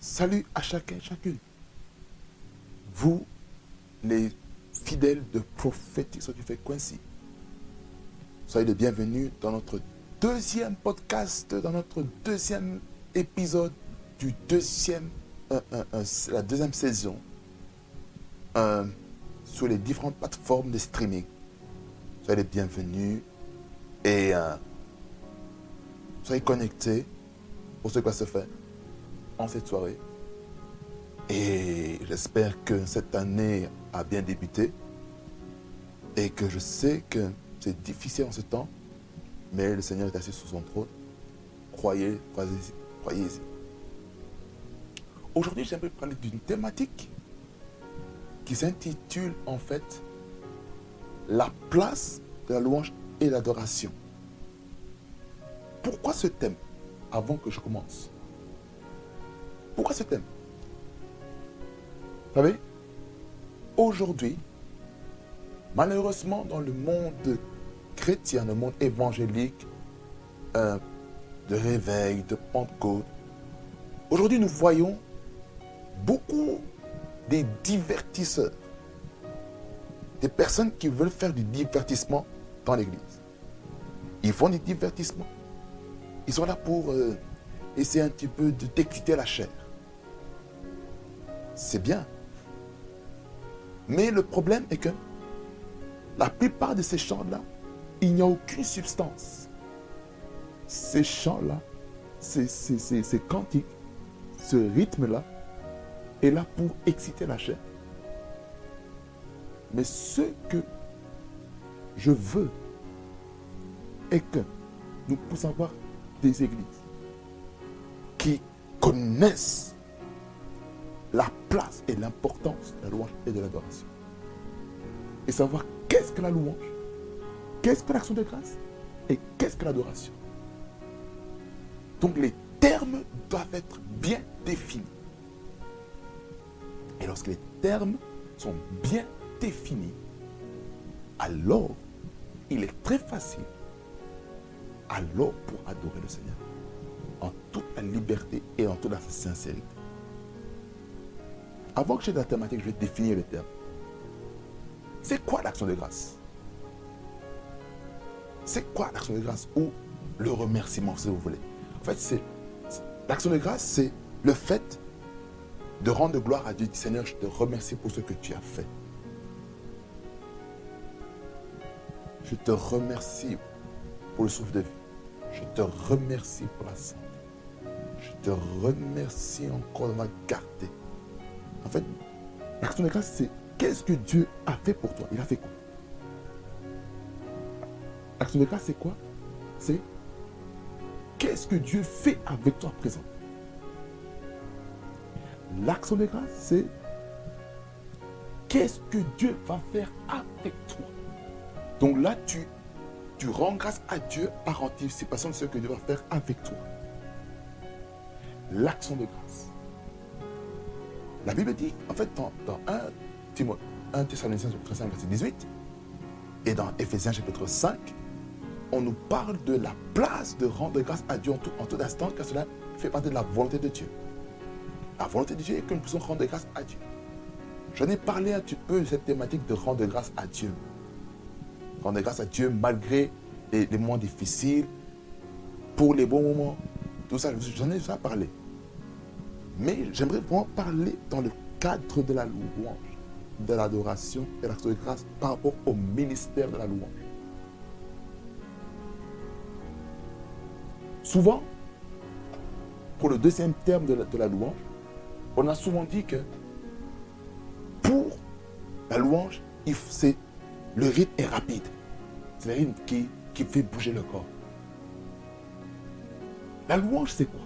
Salut à chacun chacune. Vous, les fidèles de prophétique du fait Quincy. Soyez les bienvenus dans notre deuxième podcast, dans notre deuxième épisode du deuxième, euh, euh, euh, la deuxième saison sur les différentes plateformes de streaming. Soyez les bienvenus et soyez connectés pour ce qui va se faire en cette soirée. Et j'espère que cette année a bien débuté et que je sais que c'est difficile en ce temps, mais le Seigneur est assis sur son trône. Croyez, croyez-y. Croyez Aujourd'hui, j'aimerais parler d'une thématique qui s'intitule en fait La place de la louange et l'adoration. Pourquoi ce thème avant que je commence? Pourquoi ce thème? Vous savez, aujourd'hui, malheureusement dans le monde chrétien, le monde évangélique, euh, de réveil, de Pentecôte, aujourd'hui nous voyons beaucoup des divertisseurs, des personnes qui veulent faire du divertissement dans l'église. Ils font du divertissement. Ils sont là pour euh, essayer un petit peu de t'exciter la chair. C'est bien. Mais le problème est que la plupart de ces chants-là, il n'y a aucune substance. Ces chants-là, ces, ces cantiques, ce rythme-là, est là pour exciter la chair. Mais ce que je veux est que nous puissions avoir des églises qui connaissent la place et l'importance de la louange et de l'adoration. Et savoir qu'est-ce que la louange, qu'est-ce que l'action de grâce et qu'est-ce que l'adoration. Donc les termes doivent être bien définis. Et lorsque les termes sont bien définis, alors il est très facile alors pour adorer le Seigneur en toute la liberté et en toute la sincérité. Avant que j'ai la thématique, je vais définir les termes. C'est quoi l'action de grâce? C'est quoi l'action de grâce ou le remerciement, si vous voulez? En fait, c'est l'action de grâce, c'est le fait de rendre gloire à Dieu. Seigneur, je te remercie pour ce que tu as fait. Je te remercie pour le souffle de vie. Je te remercie pour la santé. Je te remercie encore de ma garder. En fait, l'action de grâce, c'est qu'est-ce que Dieu a fait pour toi? Il a fait quoi? L'action de grâce, c'est quoi? C'est qu'est-ce que Dieu fait avec toi à présent? L'action de grâce, c'est qu'est-ce que Dieu va faire avec toi? Donc là, tu, rends grâce à Dieu par anticipation de ce que Dieu va faire avec toi. L'action de grâce. La Bible dit, en fait, dans, 1, Timothée, 1 Thessaloniciens chapitre 5, verset 18, et dans Ephésiens chapitre 5, on nous parle de la place de rendre grâce à Dieu en tout instant, car cela fait partie de la volonté de Dieu. La volonté de Dieu est que nous puissions rendre grâce à Dieu. J'en ai parlé un petit peu de cette thématique de rendre grâce à Dieu. Rendre grâce à Dieu malgré les, moments difficiles, pour les bons moments. Tout ça, j'en ai déjà parlé. Mais j'aimerais vraiment parler dans le cadre de la louange, de l'adoration et de l'action de grâce par rapport au ministère de la louange. Souvent, pour le deuxième terme de la louange, on a souvent dit que pour la louange, c'est, le rythme est rapide. C'est le rythme qui, fait bouger le corps. La louange, c'est quoi?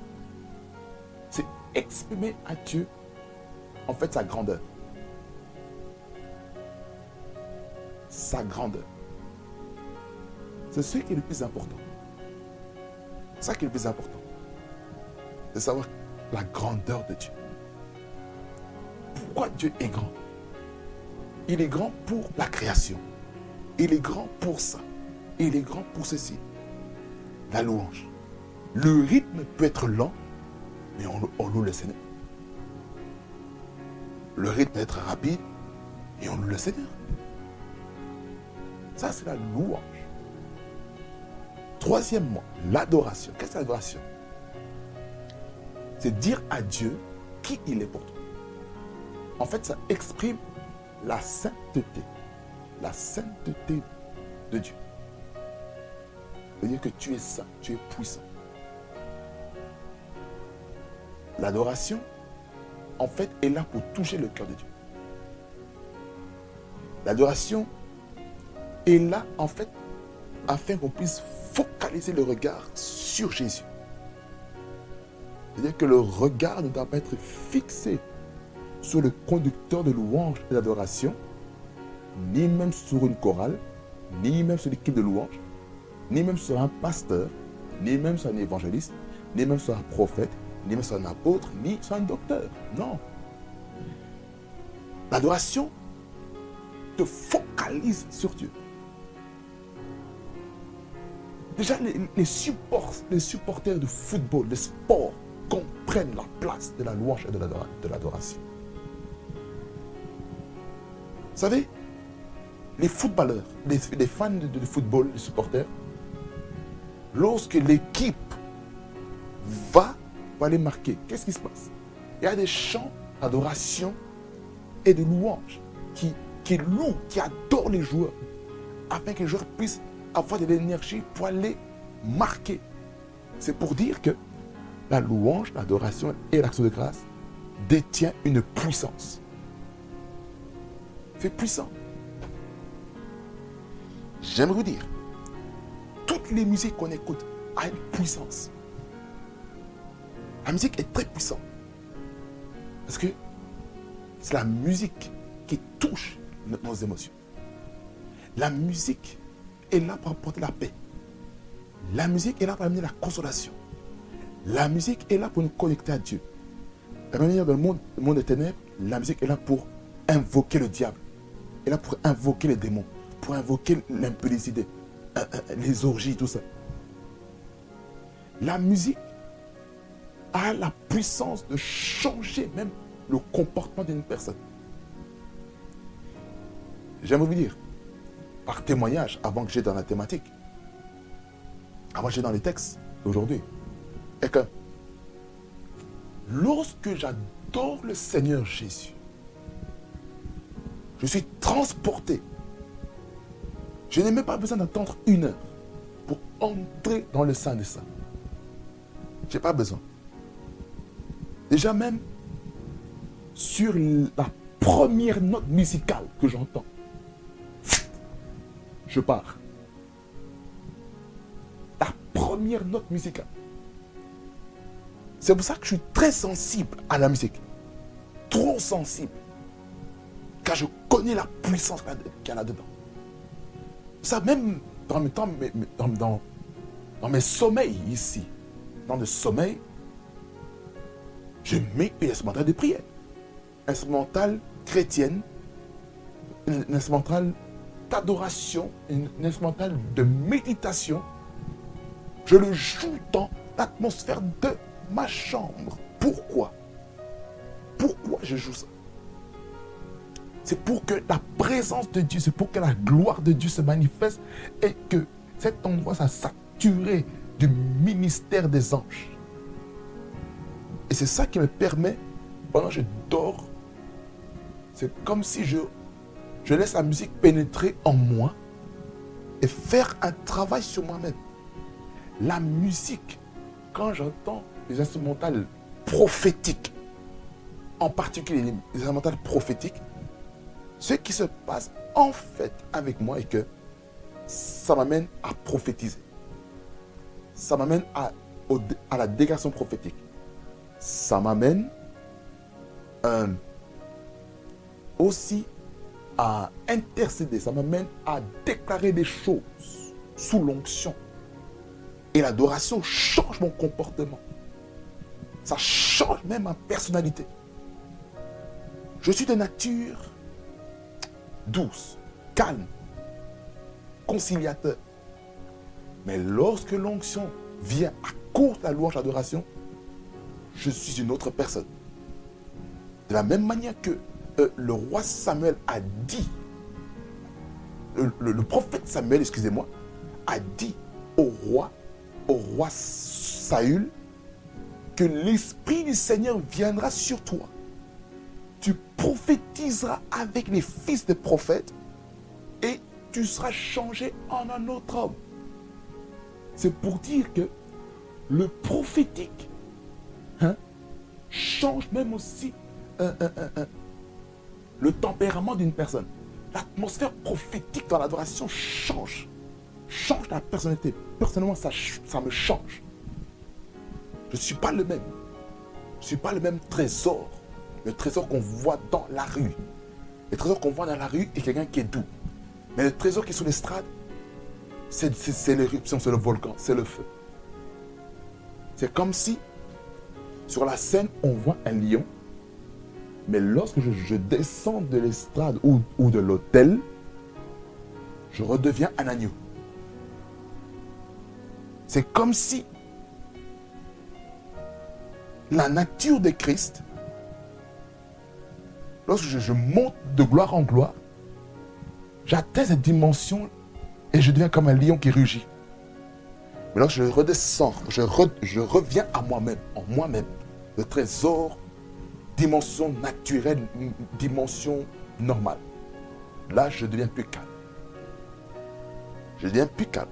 Exprimer à Dieu, en fait, sa grandeur? Sa grandeur. C'est ce qui est le plus important. C'est ça qui est le plus important. C'est savoir la grandeur de Dieu. Pourquoi Dieu est grand? Il est grand pour la création. Il est grand pour ça. Il est grand pour ceci. La louange. Le rythme peut être lent, mais on, loue le Seigneur. le rythme est très rapide et on loue le Seigneur. Ça, c'est la louange. Troisièmement, l'adoration. Qu'est-ce que l'adoration? C'est dire à Dieu qui il est pour toi. En fait, ça exprime la sainteté. La sainteté de Dieu. C'est-à-dire que tu es saint, tu es puissant. L'adoration, en fait, est là pour toucher le cœur de Dieu. L'adoration est là, en fait, afin qu'on puisse focaliser le regard sur Jésus. C'est-à-dire que le regard ne doit pas être fixé sur le conducteur de louange et d'adoration, ni même sur une chorale, ni même sur l'équipe de louange, ni même sur un pasteur, ni même sur un évangéliste, ni même sur un prophète, ni un apôtre, ni un docteur. Non. L'adoration te focalise sur Dieu. Déjà, les, supporters de football, de sport, comprennent la place de la louange et de l'adoration. Vous savez, les footballeurs, les, fans de, football, les supporters, lorsque l'équipe va pour aller marquer, qu'est-ce qui se passe? Il y a des chants d'adoration et de louange qui, louent, qui adorent les joueurs, afin que les joueurs puissent avoir de l'énergie pour aller marquer. C'est pour dire que la louange, l'adoration et l'action de grâce détient une puissance. C'est puissant. J'aime vous dire, toutes les musiques qu'on écoute ont une puissance. La musique est très puissante. Parce que c'est la musique qui touche nos émotions. La musique est là pour apporter la paix. La musique est là pour amener la consolation. La musique est là pour nous connecter à Dieu. La manière dans le monde, le monde des ténèbres, la musique est là pour invoquer le diable. Elle est là pour invoquer les démons, pour invoquer l'impudicité, euh, euh, les orgies, tout ça. La musique a la puissance de changer même le comportement d'une personne. J'aimerais vous dire, par témoignage, avant que j'aie dans la thématique, avant que j'aie dans les textes d'aujourd'hui, est que lorsque j'adore le Seigneur Jésus, je suis transporté. Je n'ai même pas besoin d'attendre une heure pour entrer dans le sein de ça. Je n'ai pas besoin. Déjà même, sur la première note musicale que j'entends, je pars. La première note musicale. C'est pour ça que je suis très sensible à la musique. Trop sensible. Car je connais la puissance qu'il y a là-dedans. Ça, même dans mes, temps, dans, dans, mes sommeils ici, dans le sommeil, je mets une instrumentale de prière. Instrumentale chrétienne, une instrumentale d'adoration, une instrumentale de méditation. Je le joue dans l'atmosphère de ma chambre. Pourquoi? Pourquoi je joue ça? C'est pour que la présence de Dieu, c'est pour que la gloire de Dieu se manifeste et que cet endroit soit saturé du ministère des anges. Et c'est ça qui me permet, pendant que je dors, c'est comme si je, je laisse la musique pénétrer en moi et faire un travail sur moi-même. La musique, quand j'entends les instrumentales prophétiques, en particulier les instrumentales prophétiques, ce qui se passe en fait avec moi est que ça m'amène à prophétiser. Ça m'amène à, à la dégradation prophétique ça m'amène aussi à intercéder, ça m'amène à déclarer des choses sous l'onction. Et l'adoration change mon comportement. Ça change même ma personnalité. Je suis de nature douce, calme, conciliateur. Mais lorsque l'onction vient à cause la louange d'adoration, je suis une autre personne. De la même manière que euh, le roi Samuel a dit, le, prophète Samuel, excusez-moi, a dit au roi, au roi Saül, que l'Esprit du Seigneur viendra sur toi. Tu prophétiseras avec les fils des prophètes et tu seras changé en un autre homme. C'est pour dire que le prophétique change même aussi le tempérament d'une personne. L'atmosphère prophétique dans l'adoration change. Change la personnalité. Personnellement, ça, ça me change. Je ne suis pas le même. Je ne suis pas le même trésor. Le trésor qu'on voit dans la rue. Le trésor qu'on voit dans la rue est quelqu'un qui est doux. Mais le trésor qui est sur l'estrade, c'est l'éruption, c'est le volcan, c'est le feu. C'est comme si sur la scène, on voit un lion mais lorsque je, descends de l'estrade ou, de l'hôtel, je redeviens un agneau. C'est comme si la nature de Christ, lorsque je, monte de gloire en gloire, j'atteins cette dimension et je deviens comme un lion qui rugit. Mais lorsque je redescends, je, reviens à moi-même, en moi-même, le trésor dimension naturelle, dimension normale. Là, je deviens plus calme. Je deviens plus calme.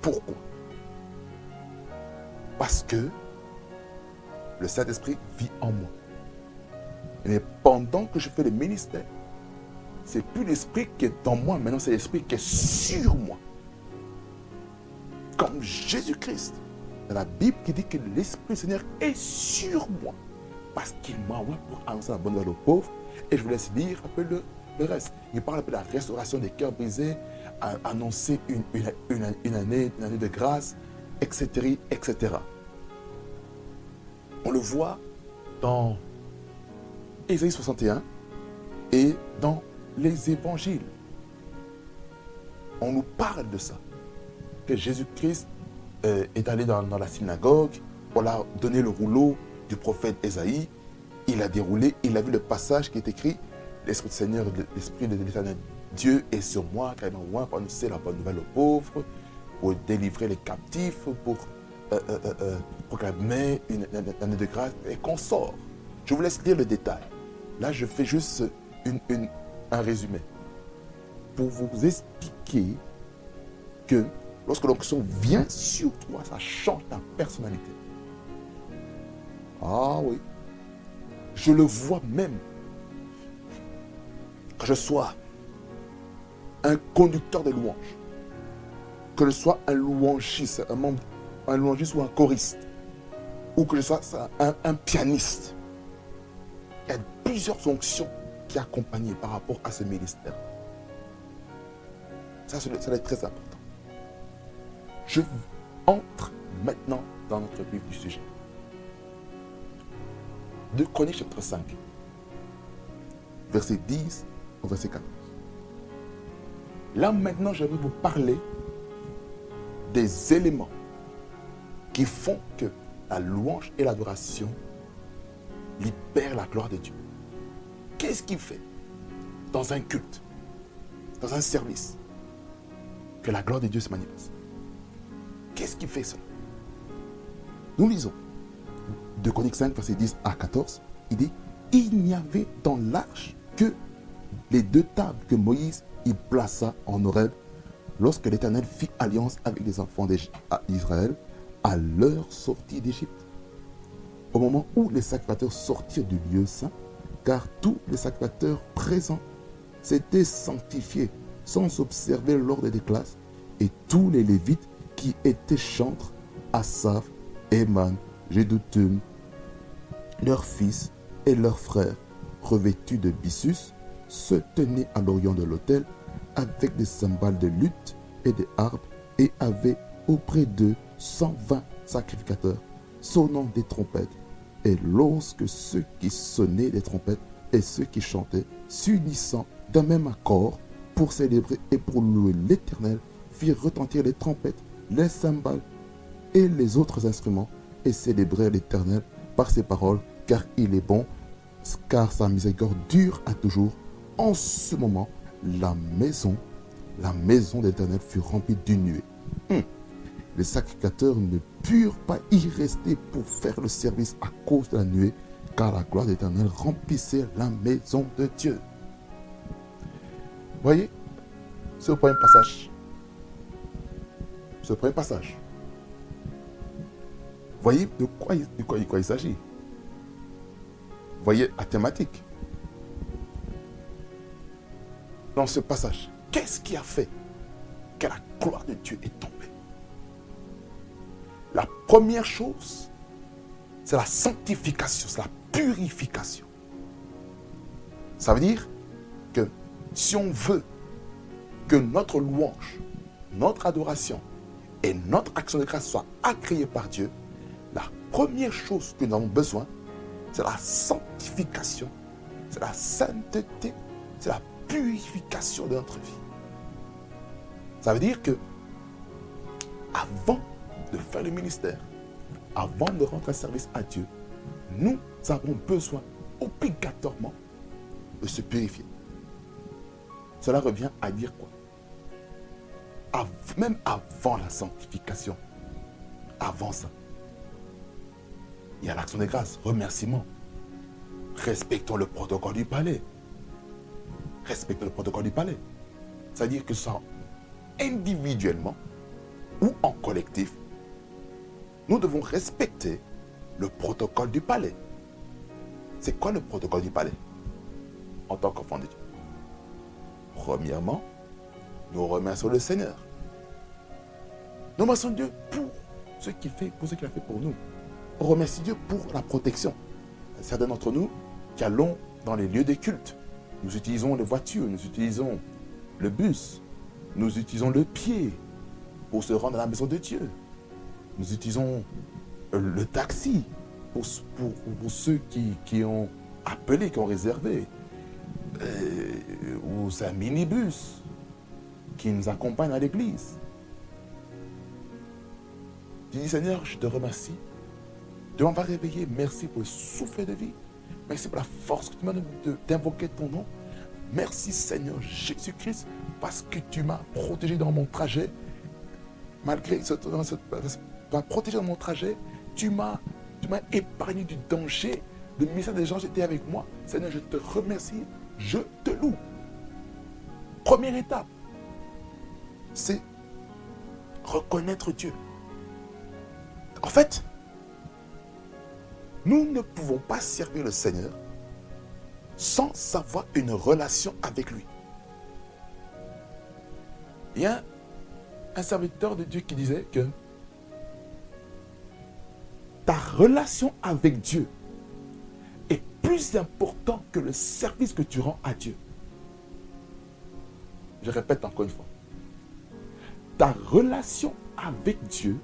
Pourquoi? Parce que le Saint-Esprit vit en moi. Mais pendant que je fais le ministère, c'est plus l'Esprit qui est en moi, maintenant c'est l'Esprit qui est sur moi. Comme Jésus-Christ. Dans la Bible qui dit que l'Esprit Seigneur est sur moi parce qu'il m'a envoyé pour annoncer la bonne nouvelle aux pauvres. Et je vous laisse lire un peu le, reste. Il parle un peu de la restauration des cœurs brisés, annoncer une, une, année, une année de grâce, etc., etc. On le voit dans Ésaïe 61 et dans les évangiles. On nous parle de ça. Jésus-Christ euh, est allé dans, la synagogue, on l'a donné le rouleau du prophète Esaïe, il a déroulé, il a vu le passage qui est écrit L'Esprit du Seigneur, l'Esprit de l'éternel Dieu est sur moi, car il m'a pour annoncer la bonne nouvelle aux pauvres, pour délivrer les captifs, pour euh, euh, euh, proclamer une, année de grâce, et qu'on sort. Je vous laisse lire le détail. Là, je fais juste un résumé. Pour vous expliquer que lorsque l'onction vient sur toi, ça change ta personnalité. Ah oui. Je le vois même. Que je sois un conducteur de louanges. Que je sois un louangiste, un, membre, un louangiste ou un choriste. Ou que je sois un, pianiste. Il y a plusieurs fonctions qui accompagnent par rapport à ce ministère. Ça, ça va être très important. Je entre maintenant dans notre vif du sujet de Chroniques chapitre 5, verset 10 au verset 14. Là maintenant, je vais vous parler des éléments qui font que la louange et l'adoration libèrent la gloire de Dieu. Qu'est-ce qui fait dans un culte, dans un service, que la gloire de Dieu se manifeste? Qu'est-ce qui fait cela Nous lisons de Chroniques 5, verset 10 à 14, il dit Il n'y avait dans l'arche que les deux tables que Moïse y plaça en Horeb lorsque l'Éternel fit alliance avec les enfants d'Israël à leur sortie d'Égypte. Au moment où les sacrificateurs sortirent du lieu saint, car tous les sacrificateurs présents s'étaient sanctifiés sans observer l'ordre des classes, et tous les Lévites qui étaient chantres, Asaph, Eman, Jeduthun, leurs fils et leurs frères, revêtus de byssus, se tenaient à l'orient de l'autel avec des cymbales de lutte et des harpes et avaient auprès d'eux 120 sacrificateurs sonnant des trompettes. Et lorsque ceux qui sonnaient des trompettes et ceux qui chantaient, s'unissant d'un même accord pour célébrer et pour louer l'Éternel, firent retentir les trompettes, les cymbales et les autres instruments et célébrèrent l'Éternel par ses paroles car il est bon, car sa miséricorde dure à toujours. En ce moment, la maison, la maison d'Éternel fut remplie d'une nuée. Hmm. Les sacrificateurs ne purent pas y rester pour faire le service à cause de la nuée, car la gloire d'Éternel remplissait la maison de Dieu. Voyez, c'est le premier passage. Premier passage. Voyez de quoi, de quoi, de quoi il s'agit. Voyez la thématique. Dans ce passage, qu'est-ce qui a fait que la gloire de Dieu est tombée? La première chose, c'est la sanctification, c'est la purification. Ça veut dire que si on veut que notre louange, notre adoration et notre action de grâce soient agréées par Dieu, la première chose que nous avons besoin, c'est la sanctification, c'est la sainteté, c'est la purification de notre vie. Ça veut dire que avant de faire le ministère, avant de rentrer service à Dieu, nous avons besoin obligatoirement de se purifier. Cela revient à dire quoi? Même avant la sanctification, avant ça, il y a l'action des grâces, remerciement. Respectons le protocole du palais. Respectons le protocole du palais. C'est-à-dire que ça, individuellement ou en collectif, nous devons respecter le protocole du palais. C'est quoi le protocole du palais? En tant qu'enfant de Dieu Premièrement, nous remercions le Seigneur. Nous remercions Dieu pour ce qu'il fait, pour ce qu'il a fait pour nous. On remercie Dieu pour la protection. Certains d'entre nous qui allons dans les lieux des cultes, nous utilisons les voitures, nous utilisons le bus, nous utilisons le pied pour se rendre à la maison de Dieu. Nous utilisons le taxi pour, pour, ceux qui, qui, ont appelé, qui ont réservé. Euh, ou c'est un minibus qui nous accompagne à l'église. Tu dis Seigneur, je te remercie de m'avoir réveillé. Merci pour le souffle de vie. Merci pour la force que tu m'as d'invoquer ton nom. Merci Seigneur Jésus-Christ parce que tu m'as protégé dans mon trajet. Malgré ce, tu m'as protégé dans mon trajet. Tu m'as épargné du danger. Le message des gens étaient avec moi. Seigneur, je te remercie. Je te loue. Première étape, c'est reconnaître Dieu. En fait, nous ne pouvons pas servir le Seigneur sans avoir une relation avec lui. Il y a un serviteur de Dieu qui disait que ta relation avec Dieu est plus important que le service que tu rends à Dieu. Je répète encore une fois. Ta relation avec Dieu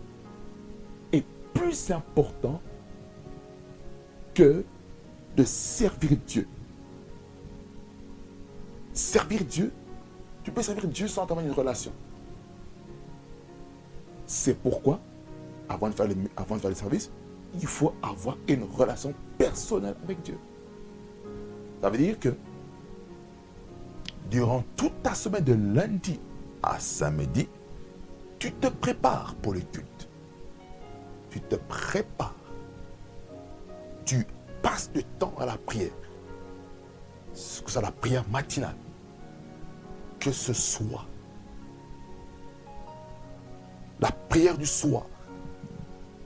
est plus important que de servir Dieu. Servir Dieu, tu peux servir Dieu sans avoir une relation. C'est pourquoi, avant de, faire le, avant de faire le service, il faut avoir une relation personnelle avec Dieu. Ça veut dire que durant toute ta semaine de lundi à samedi, tu te prépares pour le culte. Tu te prépares. Tu passes du temps à la prière. Que soit la prière matinale. Que ce soit la prière du soir.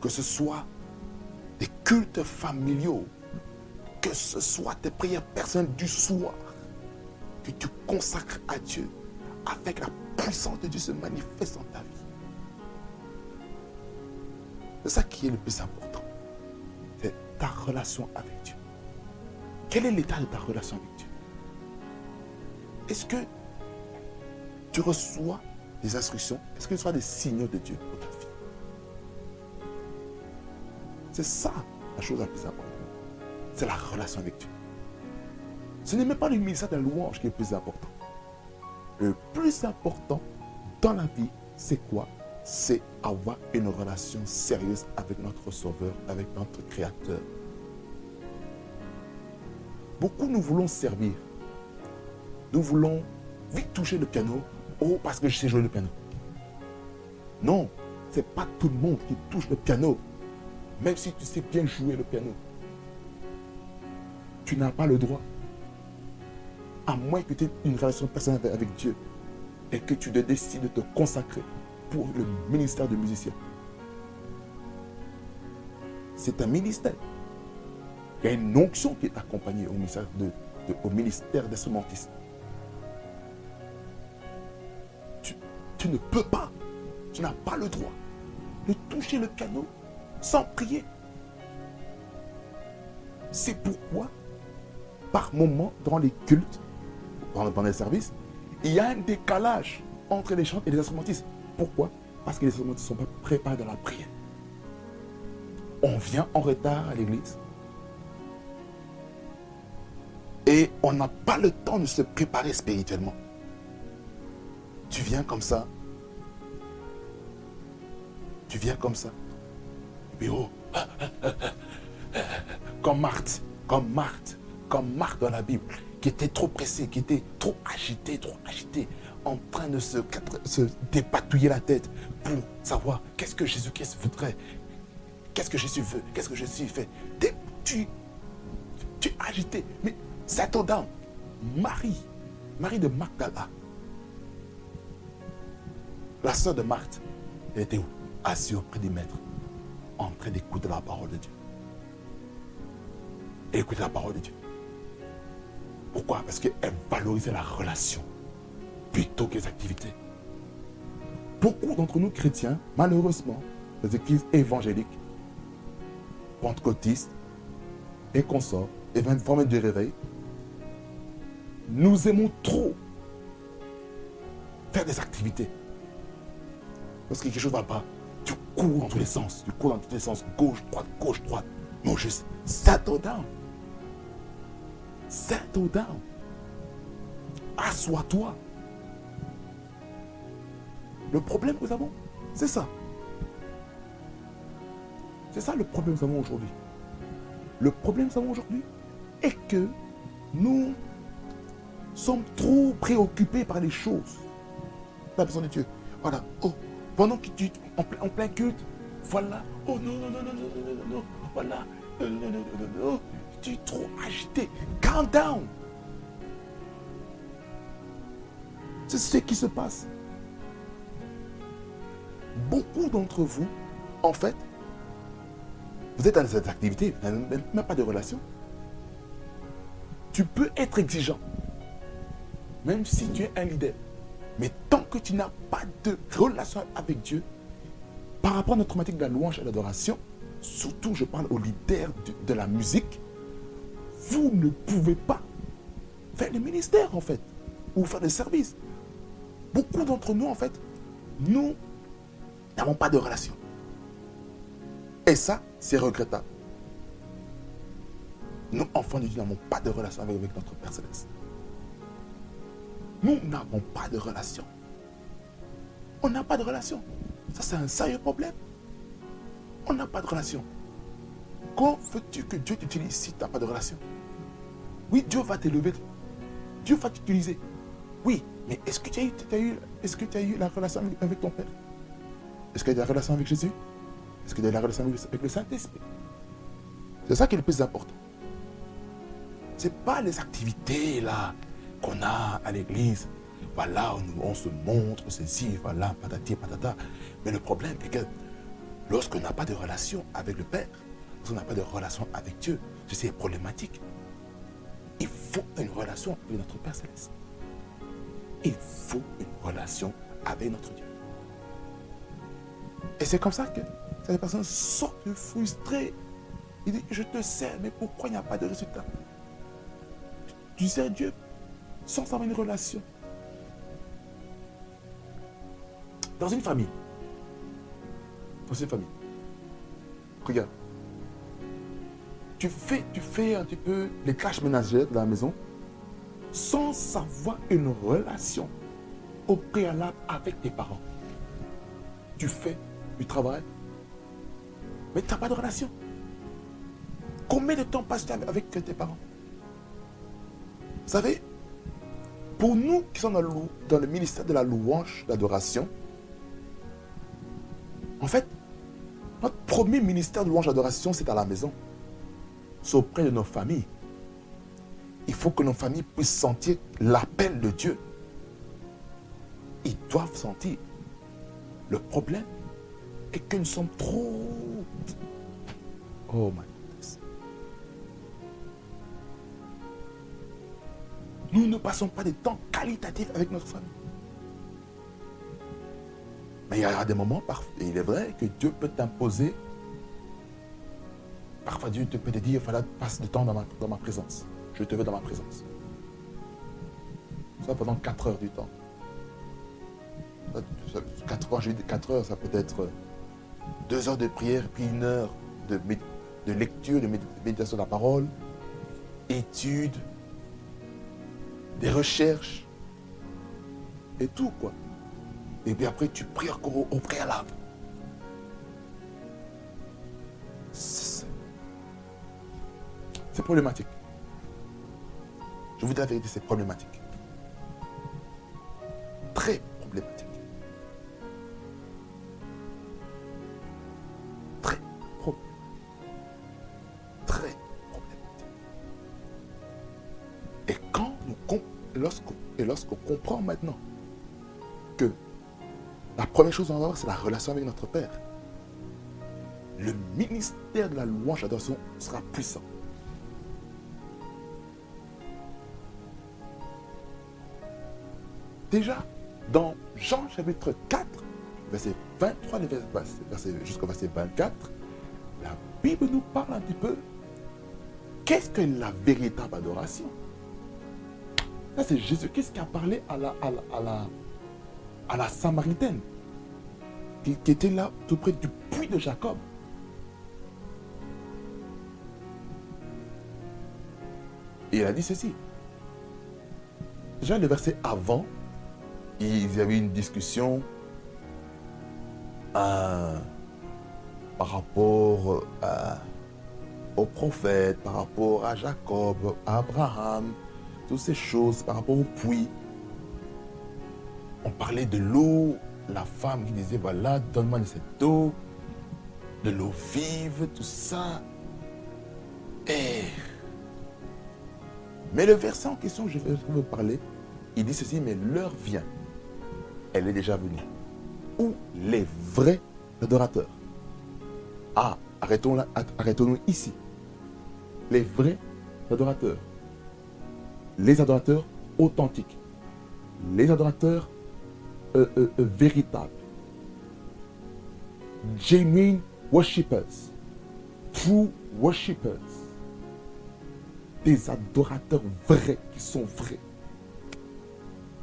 Que ce soit des cultes familiaux. Que ce soit tes prières personnelles du soir que tu consacres à Dieu avec la puissance de Dieu se manifeste dans ta vie. C'est ça qui est le plus important. C'est ta relation avec Dieu. Quel est l'état de ta relation avec Dieu? Est-ce que tu reçois des instructions? Est-ce que tu reçois des signaux de Dieu pour ta vie? C'est ça la chose la plus importante. C'est la relation avec Dieu. Ce n'est même pas le ministère de la louange qui est le plus important. Le plus important dans la vie, c'est quoi? C'est avoir une relation sérieuse avec notre Sauveur, avec notre Créateur. Beaucoup nous voulons servir. Nous voulons vite toucher le piano. Oh, parce que je sais jouer le piano. Non, c'est pas tout le monde qui touche le piano. Même si tu sais bien jouer le piano. Tu n'as pas le droit. À moins que tu aies une relation personnelle avec Dieu et que tu décides de te consacrer pour le ministère de musicien. C'est un ministère. Il y a une onction qui est accompagnée au ministère, de. Tu, tu ne peux pas, tu n'as pas le droit de toucher le piano sans prier. C'est pourquoi, par moment, dans les cultes, pendant les services, il y a un décalage entre les chants et les instrumentistes. Pourquoi? Parce que les instrumentistes ne sont pas préparés dans la prière. On vient en retard à l'église. Et on n'a pas le temps de se préparer spirituellement. Tu viens comme ça. Tu viens comme ça. Et oh, comme Marthe, comme Marthe, comme Marthe dans la Bible, qui était trop pressée, qui était trop agitée, trop agitée, en train de se, dépatouiller la tête pour savoir qu'est-ce que Jésus-Christ voudrait, qu'est-ce que Jésus veut, qu'est-ce que Jésus fait? Tu, tu es agité, mais cette dame, Marie, Marie de Magdala, la soeur de Marthe, elle était où? Assise auprès du maître, en train d'écouter la parole de Dieu. écouter la parole de Dieu. Pourquoi? Parce qu'elle valorisait la relation plutôt que les activités. Beaucoup d'entre nous chrétiens, malheureusement, les églises évangéliques, pentecôtistes et consorts, et formes de réveil, nous aimons trop faire des activités. Parce que quelque chose ne va pas. Tu cours dans tous les sens. Tu cours dans tous les sens. Gauche, droite, gauche, droite. Non, juste settle down. Settle down. Assois-toi. Le problème que nous avons, c'est ça. C'est ça le problème que nous avons aujourd'hui. Le problème que nous avons aujourd'hui est que nous sommes trop préoccupés par les choses. La personne de Dieu. Voilà. Oh, pendant que tu en, en plein culte, voilà. Oh non, non, non, non, non, non, non, non. Voilà. Non. Tu es trop agité. Calm down. C'est ce qui se passe. Beaucoup d'entre vous, en fait, vous êtes dans cette activité, vous n'avez même pas de relation. Tu peux être exigeant même si tu es un leader. Mais tant que tu n'as pas de relation avec Dieu, par rapport à notre thématique de la louange et de l'adoration, surtout je parle aux leaders de, la musique, vous ne pouvez pas faire le ministère en fait, ou faire des services. Beaucoup d'entre nous en fait, nous n'avons pas de relation. Et ça, c'est regrettable. Nous, enfants de Dieu, n'avons pas de relation avec, notre Père Céleste. Nous n'avons pas de relation. On n'a pas de relation. Ça, c'est un sérieux problème. On n'a pas de relation. Comment veux-tu que Dieu t'utilise si tu n'as pas de relation? Oui, Dieu va t'élever. Dieu va t'utiliser. Oui, mais est-ce que tu as est-ce que tu as eu la relation avec ton Père? Est-ce que tu as eu la relation avec Jésus? Est-ce que tu as eu la relation avec le Saint-Esprit? C'est ça qui est le plus important. Ce n'est pas les activités là, qu'on a à l'église. Voilà, on, se montre, ceci, voilà, patati, patata. Mais le problème est que lorsqu'on n'a pas de relation avec le Père, lorsqu'on n'a pas de relation avec Dieu, c'est problématique. Il faut une relation avec notre Père Céleste. Il faut une relation avec notre Dieu. Et c'est comme ça que cette personne sort frustrée. Il dit, je te sers, mais pourquoi il n'y a pas de résultat? Tu sers Dieu sans avoir une relation. Dans une famille. Dans une famille. Regarde. Tu fais, tu fais un petit peu les tâches ménagères de la maison sans avoir une relation au préalable avec tes parents. Tu fais du travail, mais tu n'as pas de relation. Combien de temps passes-tu avec tes parents? Savez, pour nous qui sommes dans le, ministère de la louange, l'adoration, en fait, notre premier ministère de louange, d'adoration, c'est à la maison. C'est auprès de nos familles. Il faut que nos familles puissent sentir l'appel de Dieu. Ils doivent sentir. Le problème est que nous sommes trop... Oh my goodness. Nous ne passons pas des temps qualitatifs avec notre famille. Mais il y a des moments, et il est vrai que Dieu peut t'imposer. Parfois, Dieu te peut te dire, il passe du temps dans ma, dans ma présence. Je te veux dans ma présence. Ça pendant 4 heures du temps. 4 heures, 4 heures, ça peut être 2 heures de prière, puis une heure de, de lecture, de méditation de la parole, études, des recherches, et tout, quoi. Et puis après, tu pries encore au, préalable. C'est problématique. Je vous dis la vérité, c'est problématique. Très et lorsqu'on comprend maintenant que la première chose qu'on va avoir, c'est la relation avec notre Père. Le ministère de la louange d'adoration sera puissant. Déjà, dans Jean chapitre 4, verset 23 jusqu'au verset 24, la Bible nous parle un petit peu qu'est-ce que la véritable adoration? C'est Jésus. Qu'est-ce qui a parlé à la, Samaritaine qui, était là tout près du puits de Jacob. Il a dit ceci. Déjà, le verset avant, il y avait une discussion euh, par rapport euh, au prophète, par rapport à Jacob, à Abraham, toutes ces choses, par rapport au puits. On parlait de l'eau, la femme qui disait, voilà, donne-moi de cette eau, de l'eau vive, tout ça. Et... Mais le verset en question, je vais vous parler, il dit ceci, mais l'heure vient elle est déjà venue. Où les vrais adorateurs Ah, arrêtons-nous arrêtons ici. Les vrais adorateurs. Les adorateurs authentiques. Les adorateurs euh, euh, euh, véritables. Genuine worshippers. True worshippers. Des adorateurs vrais qui sont vrais.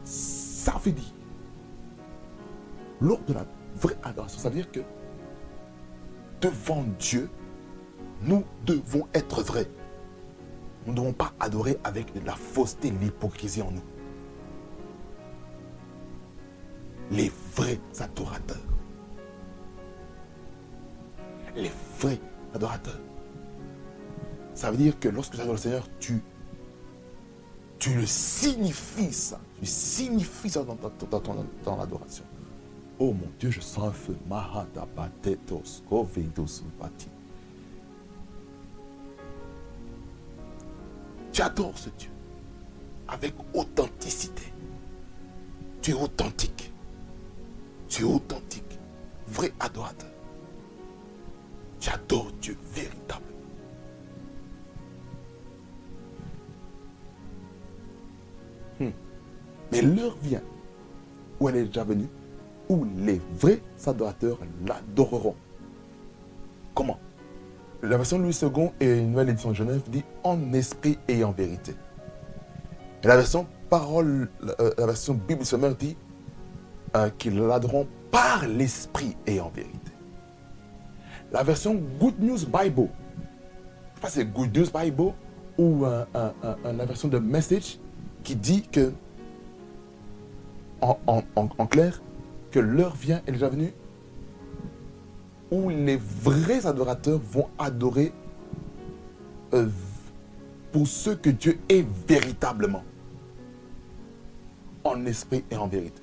Ça veut dire lors de la vraie adoration, ça veut dire que devant Dieu, nous devons être vrais. Nous ne devons pas adorer avec de la fausseté, l'hypocrisie en nous. Les vrais adorateurs. Les vrais adorateurs. Ça veut dire que lorsque tu adores le Seigneur, tu, tu le signifies ça. Tu signifies ça dans, dans, dans, l'adoration. Oh mon Dieu, je sens un feu. Tu adores ce Dieu avec authenticité. Tu es authentique. Tu es authentique. Vrai adorateur. Tu adores Dieu véritable. Hmm. Mais l'heure vient où elle est déjà venue où les vrais adorateurs l'adoreront. Comment? La version Louis II et une nouvelle édition de Genève dit en esprit et en vérité. Et la version parole, euh, la version Bible sommaire dit euh, qu'ils l'adoreront par l'esprit et en vérité. La version Good News Bible, je sais pas si c'est Good News Bible ou la version de Message qui dit que, en, en clair, que l'heure vient, elle est déjà venue, où les vrais adorateurs vont adorer euh, pour ce que Dieu est véritablement. en esprit et en vérité.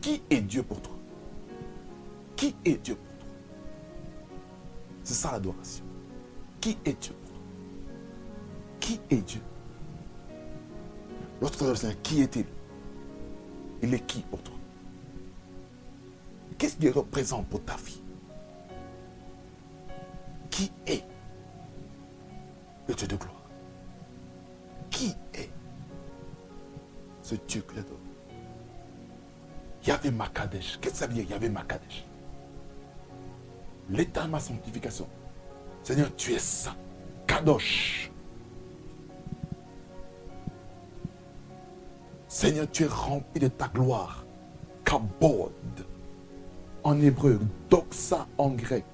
Qui est Dieu pour toi? Qui est Dieu pour toi? C'est ça l'adoration. Qui est Dieu pour toi? Qui est Dieu? Lorsque tu adores le Seigneur, qui est-il? Il est qui pour toi? Qu'est-ce qu'il représente pour ta vie? Qui est le Dieu de gloire? Qui est ce Dieu que j'adore? Yahvé Makadesh. Qu'est-ce que ça veut dire Yahvé Makadesh? L'état de ma sanctification. Seigneur, tu es saint. Kadosh. Seigneur, tu es rempli de ta gloire. Kabod en hébreu, doxa en grec.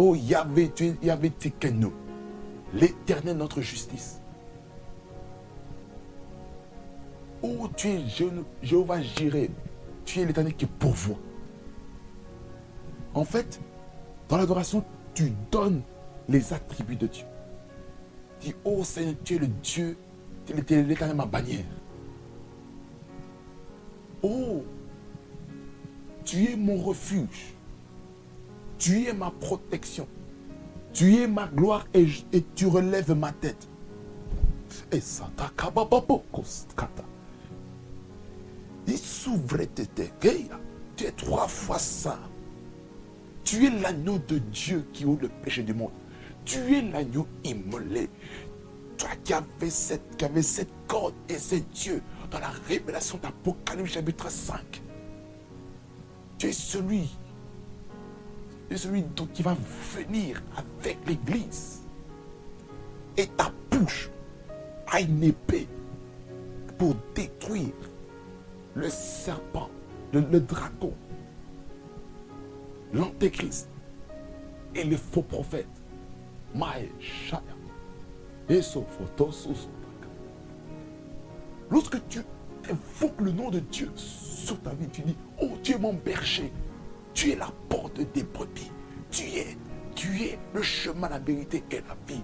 Oh Yahvé, tu es Yahvé Tikenu, l'éternel notre justice. Oh, tu es Jéhovah Jireh, tu es l'éternel qui pourvoit. En fait, dans l'adoration, tu donnes les attributs de Dieu. Dis, oh Seigneur, tu es le Dieu, tu es l'éternel ma bannière. Oh, tu es mon refuge. Tu es ma protection. Tu es ma gloire et, tu relèves ma tête. Et Tu es trois fois saint. Tu es l'agneau de Dieu qui ouvre le péché du monde. Tu es l'agneau immolé. Toi qui avais cette, qui avait cette corde et c'est Dieu dans la révélation d'Apocalypse chapitre 5. Tu es celui, es celui qui va venir avec l'Église. Et ta bouche a une épée pour détruire le serpent, le, dragon, l'antéchrist et les faux prophètes. Lorsque tu invoques le nom de Dieu sur ta vie, tu dis, oh Dieu mon berger, tu es la porte des brebis, tu es, tu es le chemin, la vérité et la vie.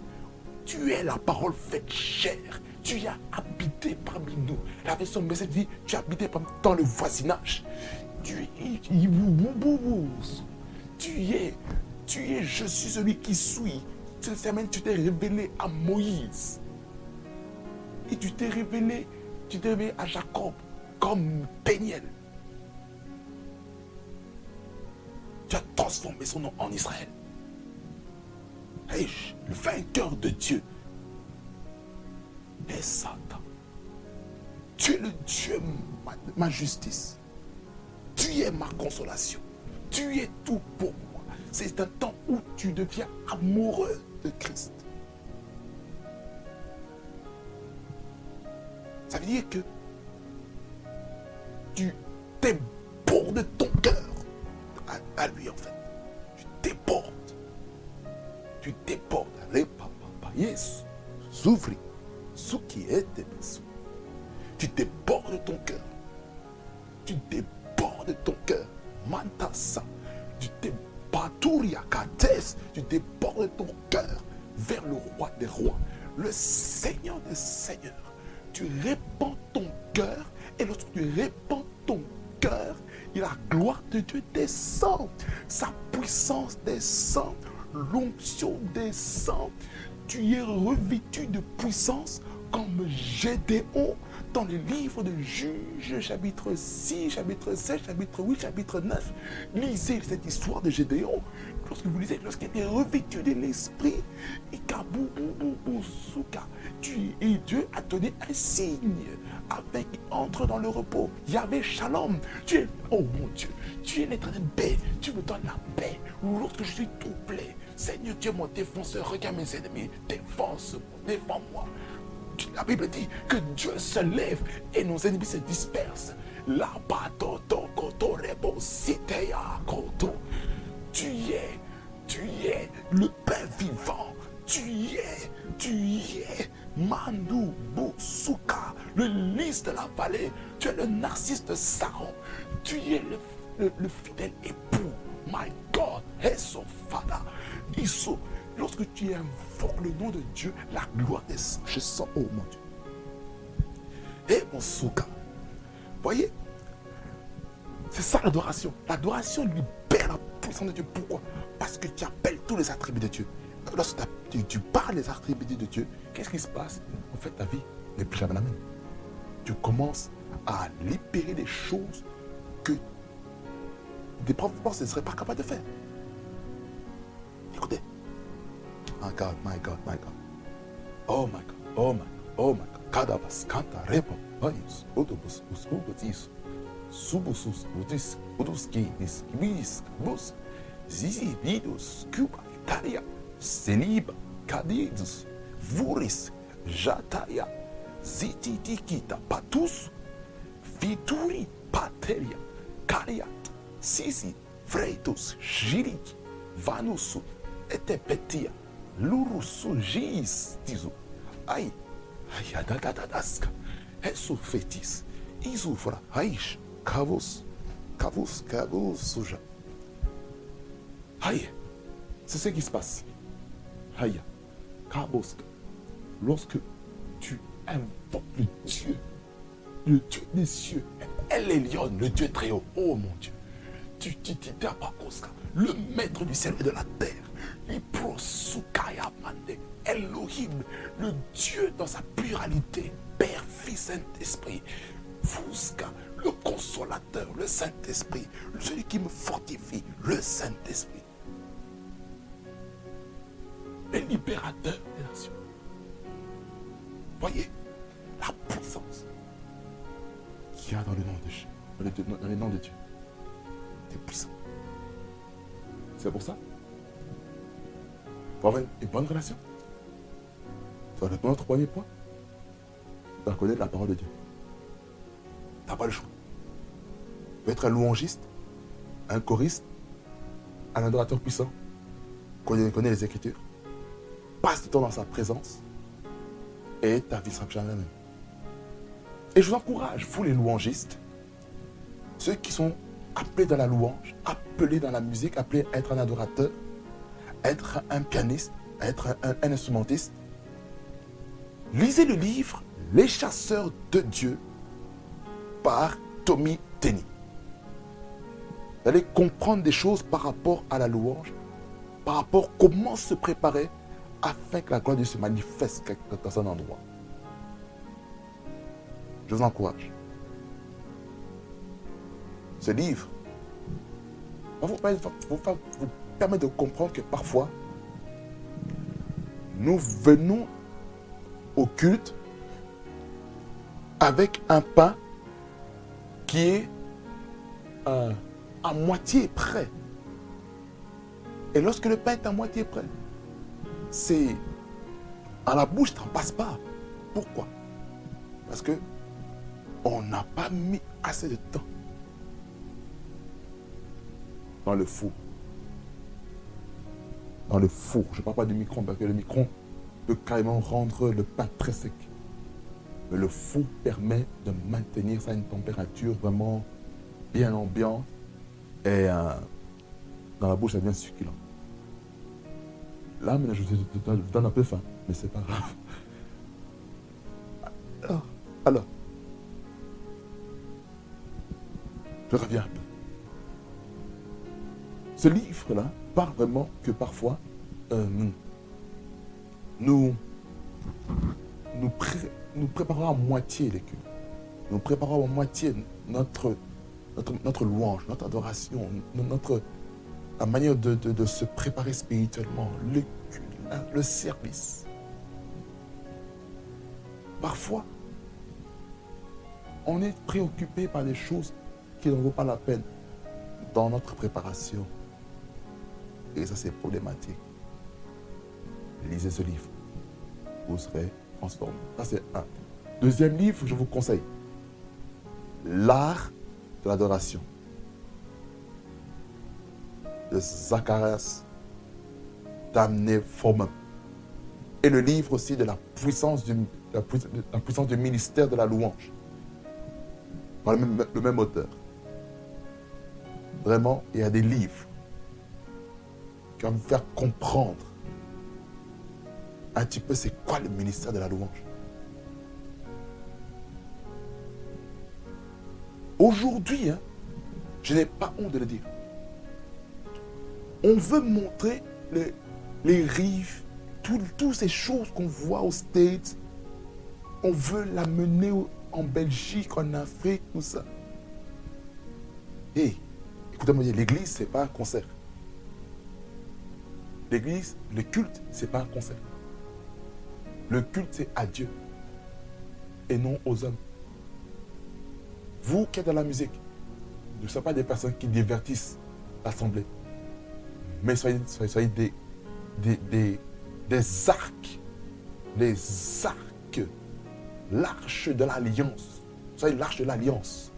Tu es la parole faite chair. Tu as habité parmi nous. La version message dit, tu as habité dans le voisinage. Tu es, tu es, je suis celui qui suis. Cette semaine, tu t'es révélé à Moïse. Et tu t'es révélé tu devais à Jacob comme Péniel. Transformé son nom en Israël. le vainqueur de Dieu. Et Satan. Tu es le Dieu de ma justice. Tu es ma consolation. Tu es tout pour moi. C'est un temps où tu deviens amoureux de Christ. Ça veut dire que tu débordes ton cœur à, lui, en fait. Tu débordes. Tu débordes. Yes. Souffri. qui est Tu débordes ton cœur. Tu débordes ton cœur. Mantasa. Tu kates. Tu débordes ton cœur vers le roi des rois, le Seigneur des seigneurs tu répands ton cœur, et lorsque tu répands ton cœur, la gloire de Dieu descend, sa puissance descend, l'onction descend. Tu es revêtu de puissance comme Gédéon dans le livre de Juges, chapitre 6, chapitre 7, chapitre 8, chapitre 9. Lisez cette histoire de Gédéon. Lorsque vous lisez, lorsqu'il était revêtu de l'esprit, tu et Dieu a donné un signe avec entre dans le repos. Il y avait shalom. Tu es, oh mon Dieu, tu es l'éternel paix. Tu me donnes la paix. Lorsque je suis troublé, Seigneur Dieu, mon défenseur, regarde mes ennemis, défense, défends-moi. La Bible dit que Dieu se lève et nos ennemis se dispersent. La Tu es, tu es le pain vivant. Tu es, tu es Mandu Boussouka, le lys de la vallée. Tu es le narcisse de Saron. Tu es le, fidèle époux. My God, son Father. Lorsque tu invoques le nom de Dieu, la gloire descend. Je sens, oh mon Dieu. Et mon souka. Voyez, c'est ça l'adoration. L'adoration libère de Dieu. Pourquoi? Parce que tu appelles tous les attributs de Dieu. Lorsque tu, parles des attributs de Dieu, qu'est-ce qui se passe? En fait, ta vie n'est plus jamais la même. Tu commences à libérer des choses que des propres forces ne seraient pas capables de faire. Écoutez. My God, my God, my God. Oh my God, oh my God, oh my God. Kanta, Zizi vidus, Cuba, Italia, Seniba, Cadidus, Vuris, Jataia, dikita Patus, Vituri, Pateria, Cariat, Sisi, Freitus, Giric, Vanusu, Etepetia, Lurusu, Gistizu, Ai, Ai, esu Esufetis, Isufra, Aish, Cavus, Cavus, Cavus, Suja, Aïe, c'est ce qui se passe. Aïe, lorsque tu invoques le Dieu, le Dieu des cieux, elle est lionne, le Dieu très haut, oh mon Dieu, tu le maître du ciel et de la terre, Elohim, le Dieu dans sa pluralité, Père, Fils, Saint-Esprit, Fusca, le consolateur, le Saint-Esprit, celui qui me fortifie, le Saint-Esprit, libérateur des nations. Voyez la puissance qu'il y a dans le nom de Dieu, dans le nom de Dieu puissant. C'est pour ça? Pour avoir une bonne relation, ça être notre premier point. Tu dois connaître la parole de Dieu. Tu n'as pas le choix. Tu peux être un louangiste, un choriste, un adorateur puissant, connaît, connaît les Écritures, passe du temps dans sa présence, et ta vie sera jamais la même. Et je vous encourage, vous les louangistes, ceux qui sont appelé dans la louange, appelé dans la musique, appelé à être un adorateur, être un pianiste, être un, instrumentiste. Lisez le livre Les chasseurs de Dieu par Tommy Tenny. Vous allez comprendre des choses par rapport à la louange, par rapport à comment se préparer afin que la gloire de Dieu se manifeste dans un endroit. Je vous encourage ce livre va vous, permettre de comprendre que parfois, nous venons au culte avec un pain qui est euh, à moitié prêt. Et lorsque le pain est à moitié prêt, c'est à la bouche, n'en passe pas. Pourquoi? Parce que on n'a pas mis assez de temps dans le four. Dans le four. Je ne parle pas du micro parce que le micro peut carrément rendre le pain très sec. Mais le four permet de maintenir ça à une température vraiment bien ambiante. Et euh, dans la bouche, ça devient succulent. Là, maintenant, je vous donne un peu faim, mais c'est pas grave. Alors, alors, je reviens un peu. Ce livre-là parle vraiment que parfois, euh, nous, nous, préparons à moitié les cultes. Nous préparons à moitié notre, notre, louange, notre adoration, notre, la manière de, se préparer spirituellement, le, le service. Parfois, on est préoccupé par des choses qui ne vaut pas la peine dans notre préparation. Et ça, c'est problématique. Lisez ce livre. Vous serez transformé. Ça, c'est un. Deuxième livre, je vous conseille. L'art de l'adoration. De Zacharias Damné Forman. Et le livre aussi de la puissance du, la, puissance du ministère de la louange. Par le même, auteur. Vraiment, il y a des livres va vous faire comprendre un petit peu c'est quoi le ministère de la louange. Aujourd'hui, hein, je n'ai pas honte de le dire. On veut montrer les, rives, toutes ces choses qu'on voit aux States. On veut l'amener en Belgique, en Afrique, tout ça. Hé, écoutez-moi, l'église, ce n'est pas un concert. L'église, le culte, ce n'est pas un concert. Le culte, c'est à Dieu et non aux hommes. Vous qui êtes dans la musique, ne soyez pas des personnes qui divertissent l'assemblée, mais soyez, des, arcs, des arcs, l'arche de l'alliance. Soyez l'arche de l'alliance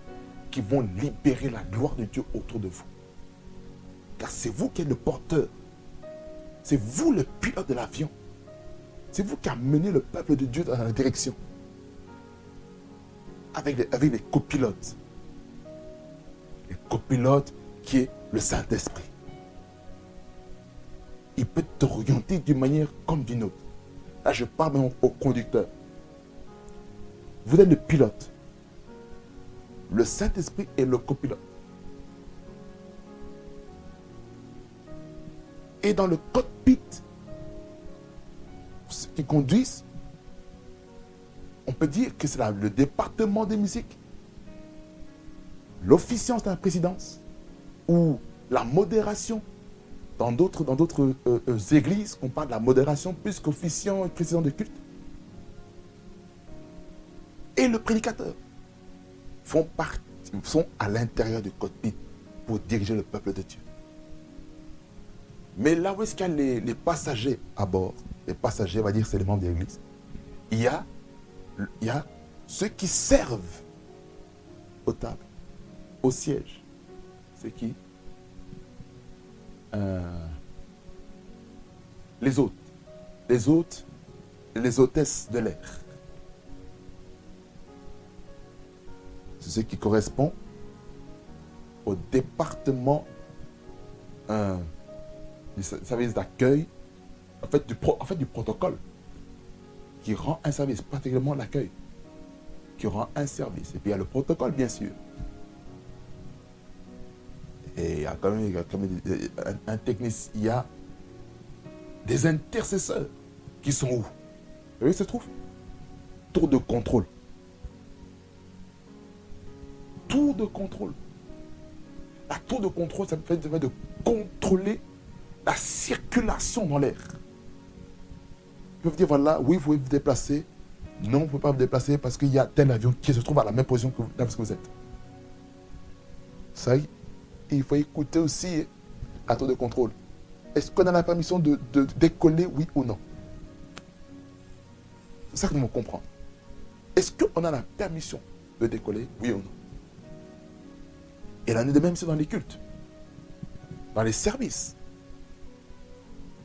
qui vont libérer la gloire de Dieu autour de vous. Car c'est vous qui êtes le porteur. C'est vous le pilote de l'avion. C'est vous qui amenez le peuple de Dieu dans la direction. Avec les, avec les copilotes. Les copilotes qui est le Saint-Esprit. Il peut t'orienter d'une manière comme d'une autre. Là, je parle au conducteur. Vous êtes le pilote. Le Saint-Esprit est le copilote. Et dans le cockpit, ceux qui conduisent, on peut dire que c'est le département de musique, l'officiance de la présidence ou la modération. Dans d'autres, dans d'autres euh, euh, églises, on parle de la modération plus qu'officiant et président de culte. Et le prédicateur font, partie, sont à l'intérieur du cockpit pour diriger le peuple de Dieu. Mais là où est-ce qu'il y a les, passagers à bord, les passagers, on va dire, c'est les membres de l'église, il y a, il y a ceux qui servent aux tables, au siège. C'est qui euh, Les hôtes. Les hôtes, les hôtesses de l'air. c'est ce qui correspond au département euh, du service d'accueil, en fait, en fait du protocole, qui rend un service, particulièrement l'accueil, qui rend un service. Et puis il y a le protocole, bien sûr. Et il y a quand même, un, un technicien, il y a des intercesseurs qui sont où? Voyez, se trouve? Tour de contrôle tour de contrôle. La tour de contrôle, ça fait de contrôler la circulation dans l'air. Ils peuvent dire, voilà, oui, vous pouvez vous déplacer. Non, vous ne pouvez pas vous déplacer parce qu'il y a tel avion qui se trouve à la même position que vous, là où vous êtes. Ça, il faut écouter aussi la tour de contrôle. Est-ce qu'on a la permission de, décoller, oui ou non? C'est ça que nous devons comprendre. Est-ce qu'on a la permission de décoller, oui ou non? Et l'année de même, c'est dans les cultes, dans les services.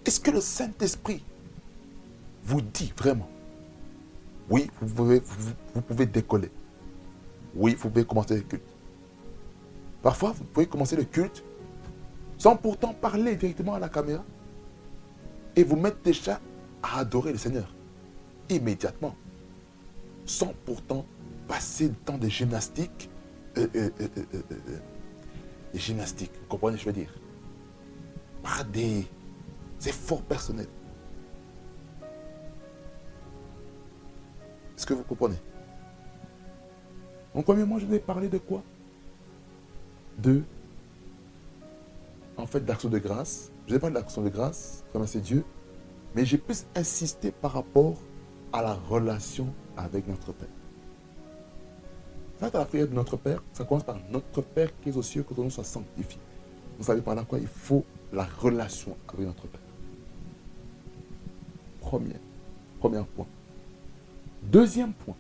Est-ce que le Saint-Esprit vous dit vraiment, oui, vous pouvez, vous, pouvez décoller? Oui, vous pouvez commencer le culte. Parfois, vous pouvez commencer le culte sans pourtant parler directement à la caméra et vous mettre déjà à adorer le Seigneur immédiatement, sans pourtant passer le temps de gymnastique euh, euh, euh, des gymnastiques, vous comprenez ce que je veux dire? Par des efforts personnels. Est-ce que vous comprenez? En premier, moi, je vais parler de quoi? De, en fait, d'action de grâce. Je vais parler d'action de grâce, remercier Dieu, mais j'ai plus insisté par rapport à la relation avec notre Père la prière de notre Père, ça commence par notre Père qui est aux cieux, que ton nom soit sanctifié. Vous savez par là quoi? Il faut la relation avec notre Père. Premier, premier point. Deuxième point,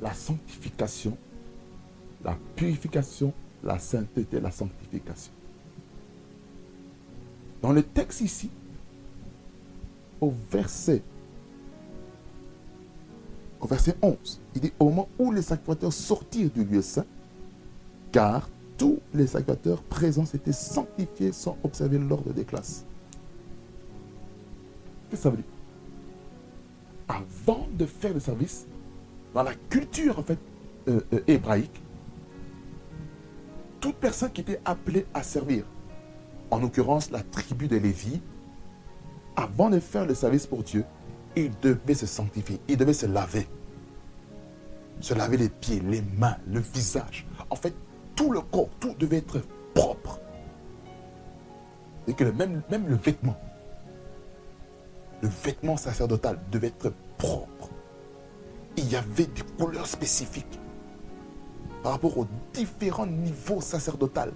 la sanctification, la purification, la sainteté, la sanctification. Dans le texte ici, au verset au verset 11, il dit au moment où les sacrificateurs sortirent du lieu saint, car tous les sacrificateurs présents s'étaient sanctifiés sans observer l'ordre des classes. Qu'est-ce que ça veut dire? Avant de faire le service, dans la culture en fait euh, euh, hébraïque, toute personne qui était appelée à servir, en l'occurrence la tribu de Lévi, avant de faire le service pour Dieu, il devait se sanctifier, il devait se laver. Se laver les pieds, les mains, le visage. En fait, tout le corps, tout devait être propre. Et que même, même le vêtement, le vêtement sacerdotal devait être propre. Il y avait des couleurs spécifiques par rapport aux différents niveaux sacerdotaux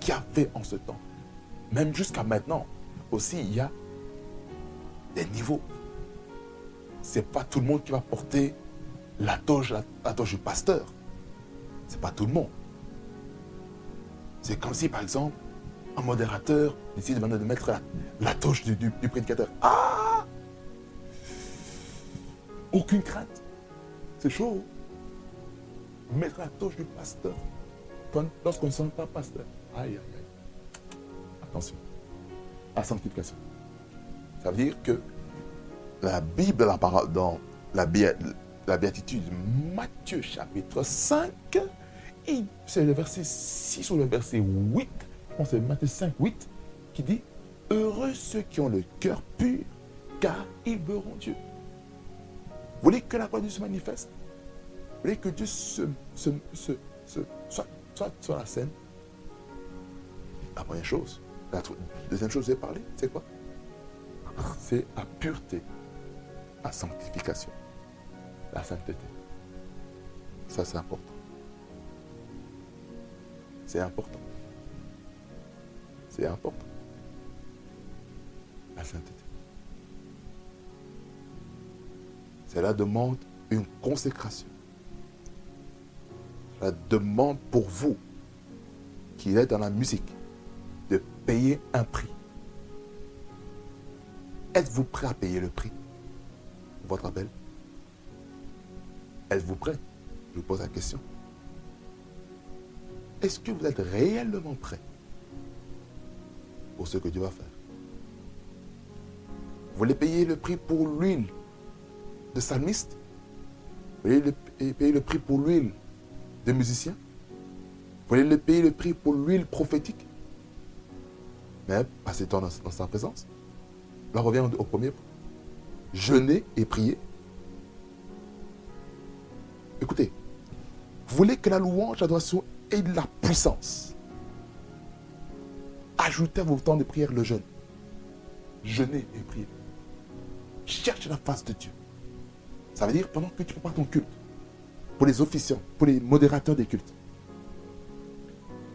qu'il y avait en ce temps. Même jusqu'à maintenant, aussi, il y a des niveaux. Ce n'est pas tout le monde qui va porter la toge, la, du pasteur. Ce n'est pas tout le monde. C'est comme si, par exemple, un modérateur décide de mettre la, la toge du, du, prédicateur. Ah Aucune crainte. C'est chaud. Mettre la toge du pasteur lorsqu'on ne sent pas pasteur. Aïe, aïe, aïe. Attention. La sanctification. Ça veut dire que la Bible, la parole, dans la, la béatitude Matthieu chapitre 5, c'est le verset 6 ou le verset 8, c'est Matthieu 5, 8, qui dit Heureux ceux qui ont le cœur pur, car ils verront Dieu. Vous voulez que la gloire de Dieu se manifeste? Vous voulez que Dieu se, soit, soit sur la scène La première chose. La deuxième chose, j'ai parlé, c'est quoi? C'est la pureté, la sanctification, la sainteté. Ça, c'est important. C'est important. C'est important. La sainteté. Cela demande une consécration. Cela demande pour vous, qui êtes dans la musique, de payer un prix. Êtes-vous prêt à payer le prix? Votre appel? Êtes-vous prêt? Je vous pose la question. Est-ce que vous êtes réellement prêt pour ce que Dieu va faire? Vous voulez payer le prix pour l'huile de psalmiste Vous voulez payer le prix pour l'huile de musicien Vous voulez payer le prix pour l'huile prophétique Mais passez temps dans, sa présence. Là, on revient au premier point. Jeûner et prier. Écoutez, vous voulez que la louange, l'adoration et de la puissance. Ajoutez à vos temps de prière le jeûne. Jeûnez et priez. Cherche la face de Dieu. Ça veut dire pendant que tu prépares ton culte, pour les officiants, pour les modérateurs des cultes,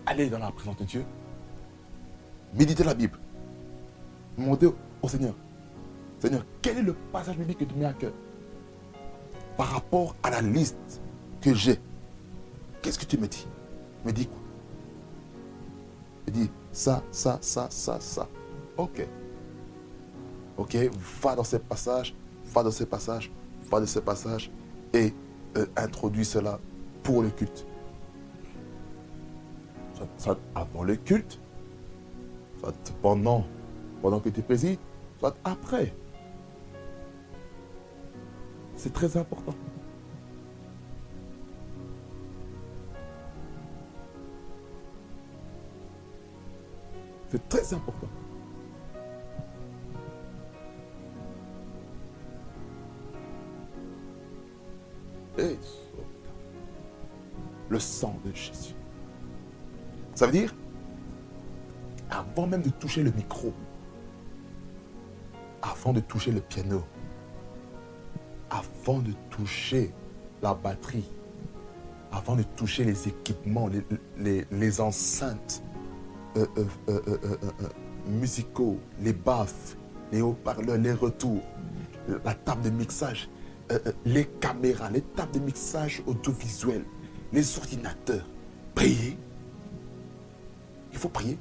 allez dans la présence de Dieu, méditez la Bible, demandez au Seigneur, Seigneur, quel est le passage biblique que tu mets à cœur par rapport à la liste que j'ai? Qu'est-ce que tu me dis? Me dit quoi? Il dit ça, ça, ça, ça, ça. Ok. Ok, va dans ces passages, va dans ces passages, va dans ces passages et euh, introduis cela pour le culte. Soit, avant le culte, soit pendant, pendant que tu présides, soit après. C'est très important. C'est très important. Le sang de Jésus. Ça veut dire, avant même de toucher le micro, avant de toucher le piano, avant de toucher la batterie, avant de toucher les équipements, les enceintes, euh, euh, euh, musicaux, les baffes, les haut-parleurs, les retours, la table de mixage, les caméras, les tables de mixage audiovisuel, les ordinateurs. Priez. Il faut prier.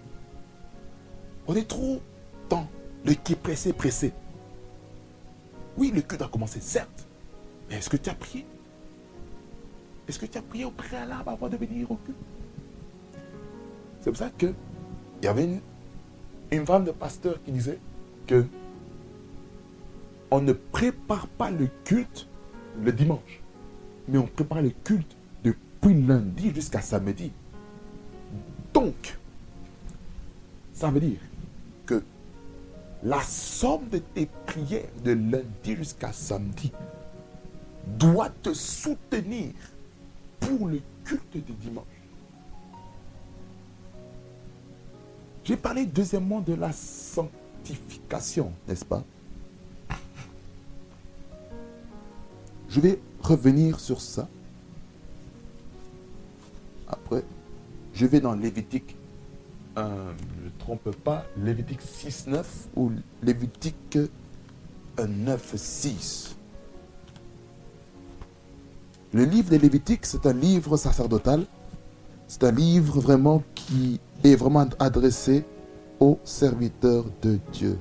On est trop dans le qui est pressé, pressé. Oui, le culte a commencé, certes. Mais est-ce que tu as prié? Est-ce que tu as prié au préalable avant de venir au culte C'est pour ça que il y avait une, femme de pasteur qui disait que on ne prépare pas le culte le dimanche, mais on prépare le culte depuis lundi jusqu'à samedi. Donc, ça veut dire que la somme de tes prières de lundi jusqu'à samedi doit te soutenir pour le culte du dimanche. J'ai parlé deuxièmement de la sanctification, n'est-ce pas? Je vais revenir sur ça. Après, je vais dans Lévitique, euh, je ne trompe pas, Lévitique 6, 9 ou Lévitique 9, 6. Le livre des Lévitiques, c'est un livre sacerdotal. C'est un livre vraiment qui est vraiment adressé aux serviteurs de Dieu.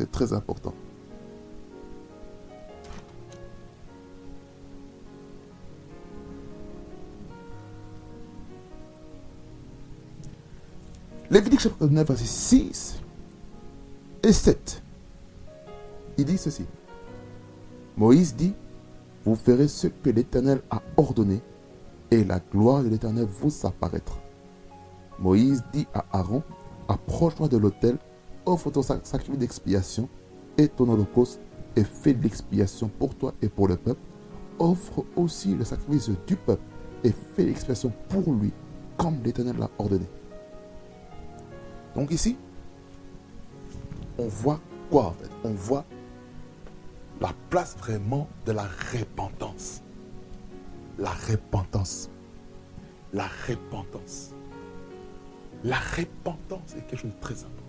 C'est très important. Lévitique chapitre 9, verset 6 et 7. Il dit ceci. Moïse dit, vous ferez ce que l'Éternel a ordonné, et la gloire de l'Éternel vous apparaîtra. Moïse dit à Aaron, approche-toi de l'autel offre ton sacrifice d'expiation et ton holocauste et fais l'expiation pour toi et pour le peuple. Offre aussi le sacrifice du peuple et fais l'expiation pour lui, comme l'Éternel l'a ordonné. Donc ici, on voit quoi en fait? On voit la place vraiment de la repentance. La repentance. La repentance. La repentance est quelque chose de très important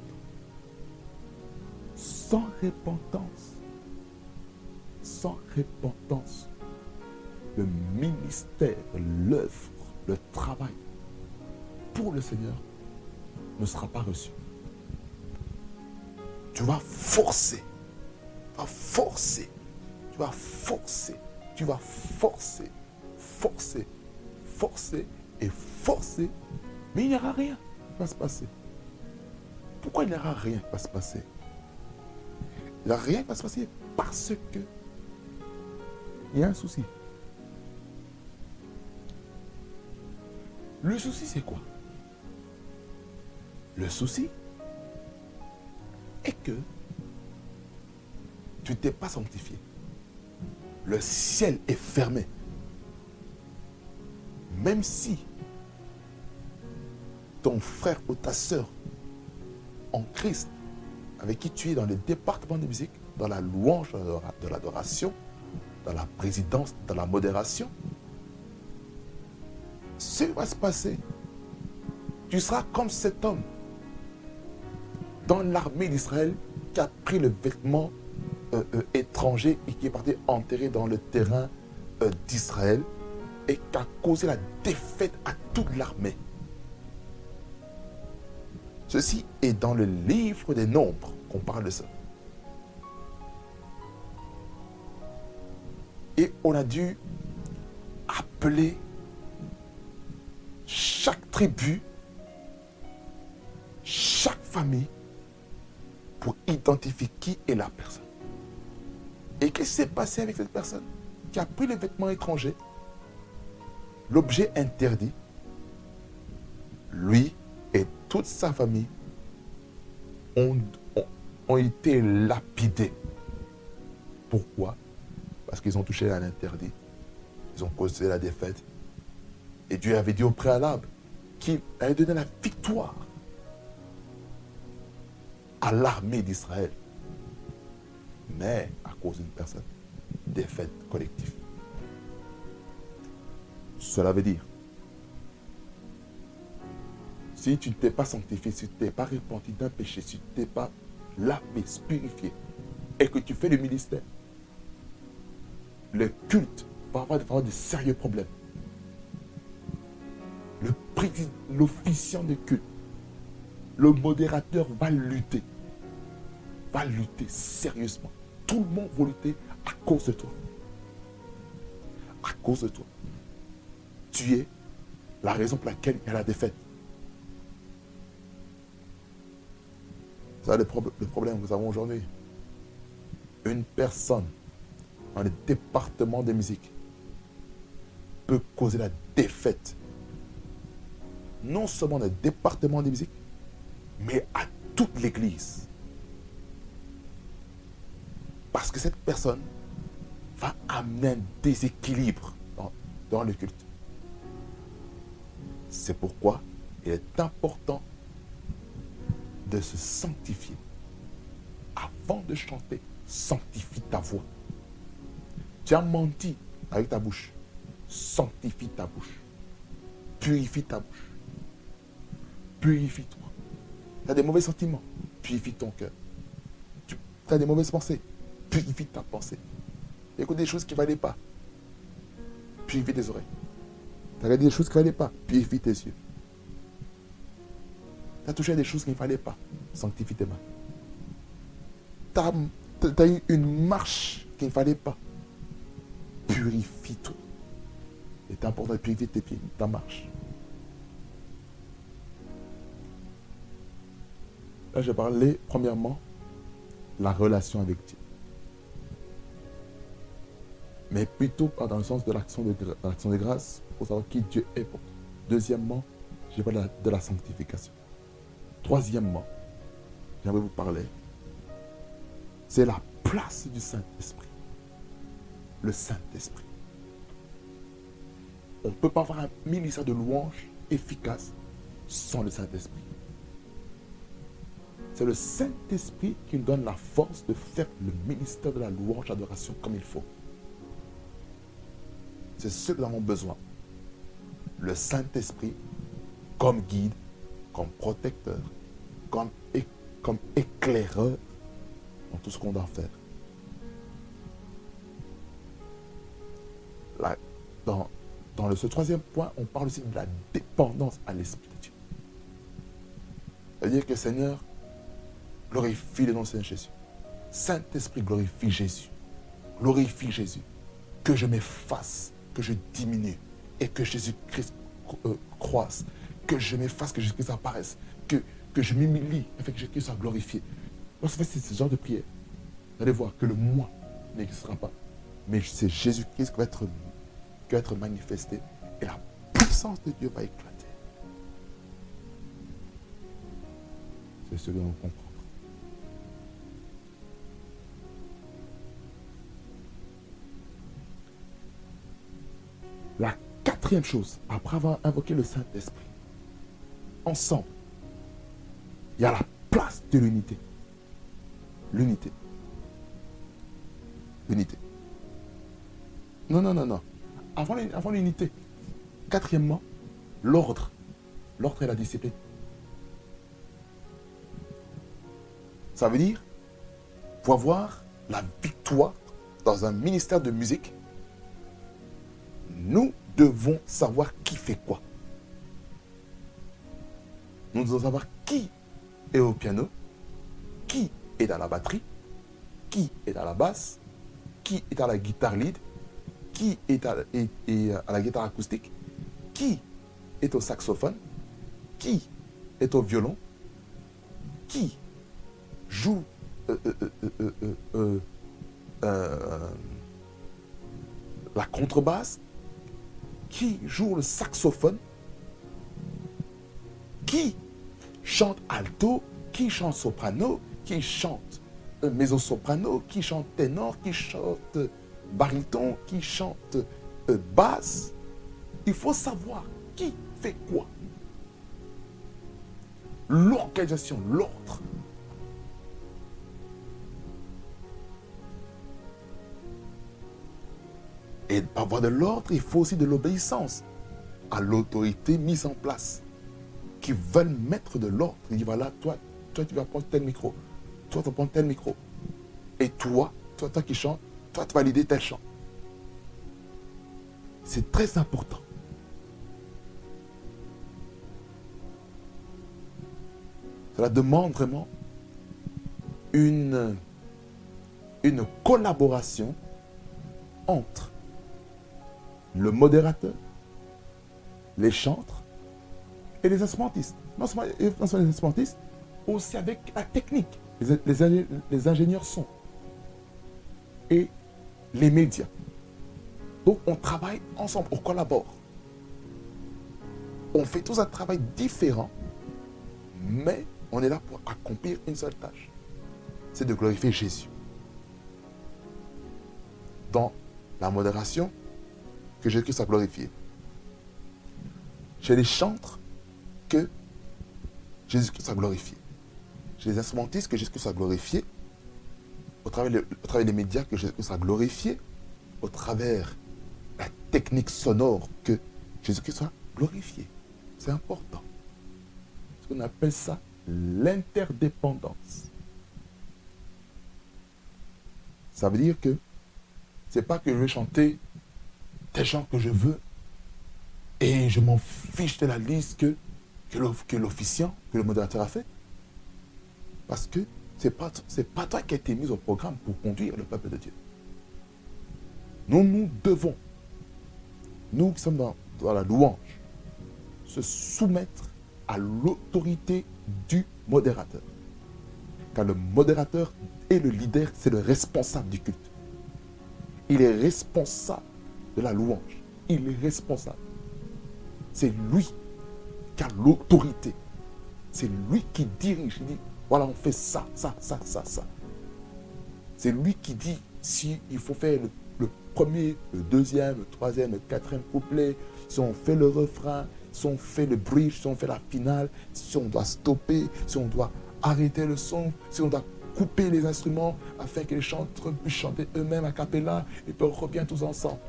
sans repentance, sans repentance, le ministère, l'œuvre, le travail pour le Seigneur ne sera pas reçu. Tu vas forcer, tu vas forcer, tu vas forcer, tu vas forcer, forcer, forcer et forcer, mais il n'y aura rien qui va se passer. Pourquoi il n'y aura rien qui va se passer? Il rien va se passer parce que il y a un souci. Le souci, c'est quoi? Le souci est que tu t'es pas sanctifié. Le ciel est fermé. Même si ton frère ou ta soeur en Christ avec qui tu es dans le département de musique, dans la louange de l'adoration, dans la présidence, dans la modération, ce qui va se passer, tu seras comme cet homme dans l'armée d'Israël qui a pris le vêtement euh, euh, étranger et qui est parti enterrer dans le terrain euh, d'Israël et qui a causé la défaite à toute l'armée. Ceci est dans le livre des nombres qu'on parle de ça. Et on a dû appeler chaque tribu, chaque famille, pour identifier qui est la personne. Et qu'est-ce qui s'est passé avec cette personne qui a pris les vêtements étrangers, l'objet interdit, lui et toute sa famille ont, été lapidés. Pourquoi? Parce qu'ils ont touché à l'interdit. Ils ont causé la défaite. Et Dieu avait dit au préalable qu'il allait donner la victoire à l'armée d'Israël. Mais à cause d'une personne, défaite collective. Cela veut dire si tu ne t'es pas sanctifié, si tu ne t'es pas repenti d'un péché, si tu ne t'es pas lavé, purifié, et que tu fais le ministère, le culte va avoir, de sérieux problèmes. L'officiant de culte, le modérateur va lutter. Va lutter sérieusement. Tout le monde va lutter à cause de toi. À cause de toi. Tu es la raison pour laquelle il y a la défaite. C'est le, le problème que nous avons aujourd'hui? Une personne dans le département de musique peut causer la défaite. Non seulement dans le département de musique, mais à toute l'église. Parce que cette personne va amener un déséquilibre dans le culte. C'est pourquoi il est important de se sanctifier. Avant de chanter, sanctifie ta voix. Tu as menti avec ta bouche. Sanctifie ta bouche. Purifie ta bouche. Purifie-toi. Tu as des mauvais sentiments. Purifie ton cœur. Tu as des mauvaises pensées. Purifie ta pensée. Écoute des choses qui ne valaient pas. Purifie tes oreilles. Tu as des choses qui ne valaient pas. Purifie tes yeux. Tu as touché à des choses qu'il ne fallait pas. Sanctifie tes mains. Tu as, eu une marche qu'il ne fallait pas. Purifie-toi. C'est important de purifier tes pieds, ta marche. Là, je parlais premièrement la relation avec Dieu. Mais plutôt dans le sens de l'action de, de grâce pour savoir qui Dieu est pour toi. Deuxièmement, je parle de la sanctification. Troisièmement, j'aimerais vous parler, c'est la place du Saint-Esprit. Le Saint-Esprit. On ne peut pas avoir un ministère de louange efficace sans le Saint-Esprit. C'est le Saint-Esprit qui nous donne la force de faire le ministère de la louange, l'adoration comme il faut. C'est ce que nous avons besoin. Le Saint-Esprit comme guide, comme protecteur, comme, comme éclaireur dans tout ce qu'on doit faire. dans, dans ce troisième point, on parle aussi de la dépendance à l'Esprit de Dieu. C'est-à-dire que Seigneur, glorifie le nom de Seigneur Jésus. Saint-Esprit, glorifie Jésus. Glorifie Jésus. Que je m'efface, que je diminue et que Jésus-Christ euh, croisse. Que je m'efface, que Jésus-Christ apparaisse. Que, que je m'humilie afin que Jésus-Christ soit glorifié. Lorsque c'est ce genre de prière, vous allez voir que le moi n'existera pas. Mais c'est Jésus-Christ qui va, être, qui va être manifesté et la puissance de Dieu va éclater. C'est ce que nous comprenons. La quatrième chose, après avoir invoqué le Saint-Esprit, ensemble, il y a la place de l'unité. L'unité. L'unité. Non, non, non, non. Avant, l'unité. Quatrièmement, l'ordre. L'ordre et la discipline. Ça veut dire, pour avoir la victoire dans un ministère de musique, nous devons savoir qui fait quoi. Nous devons savoir qui est au piano, qui est dans la batterie, qui est à la basse, qui est à la guitare lead, qui est à, la guitare acoustique, qui est au saxophone, qui est au violon, qui joue euh, euh, euh, la contrebasse, qui joue le saxophone, qui chante alto, qui chante soprano, qui chante mezzo-soprano, qui chante ténor, qui chante baryton, qui chante euh, basse. Il faut savoir qui fait quoi. L'organisation, l'ordre. Et pour avoir de l'ordre, il faut aussi de l'obéissance à l'autorité mise en place qui veulent mettre de l'ordre. Il dit voilà, toi, toi, tu vas prendre tel micro. Toi, tu vas prendre tel micro. Et toi, toi, toi qui chantes, toi, tu vas valider tel chant. C'est très important. Cela demande vraiment une, une collaboration entre le modérateur, les chantres et les instrumentistes. Non seulement les instrumentistes, aussi avec la technique, les, ingénieurs sont et les médias. Donc on travaille ensemble, on collabore. On fait tous un travail différent, mais on est là pour accomplir une seule tâche. C'est de glorifier Jésus. Dans la modération, que Jésus-Christ a glorifié. Chez les chantres, que Jésus-Christ a glorifié. Chez les instrumentistes, que Jésus-Christ a glorifié. Au travers, au travers des médias, que Jésus-Christ a glorifié. Au travers la technique sonore, que Jésus-Christ soit glorifié. C'est important. Qu'on appelle ça l'interdépendance. Ça veut dire que c'est pas que je vais chanter des gens que je veux et je m'en fiche de la liste que, que l'officiant, que le modérateur a fait. Parce que ce n'est pas, pas toi qui as été mis au programme pour conduire le peuple de Dieu. Nous, nous devons, nous qui sommes dans, dans la louange, se soumettre à l'autorité du modérateur. Car le modérateur et le leader, c'est le responsable du culte. Il est responsable de la louange. Il est responsable. C'est lui l'autorité. C'est lui qui dirige. Il dit, voilà, on fait ça, ça, ça, ça, ça. C'est lui qui dit si il faut faire le, premier, le deuxième, le troisième, le quatrième couplet, si on fait le refrain, si on fait le bridge, si on fait la finale, si on doit stopper, si on doit arrêter le son, si on doit couper les instruments afin que les chanteurs puissent chanter eux-mêmes à capella et puis on revient tous ensemble.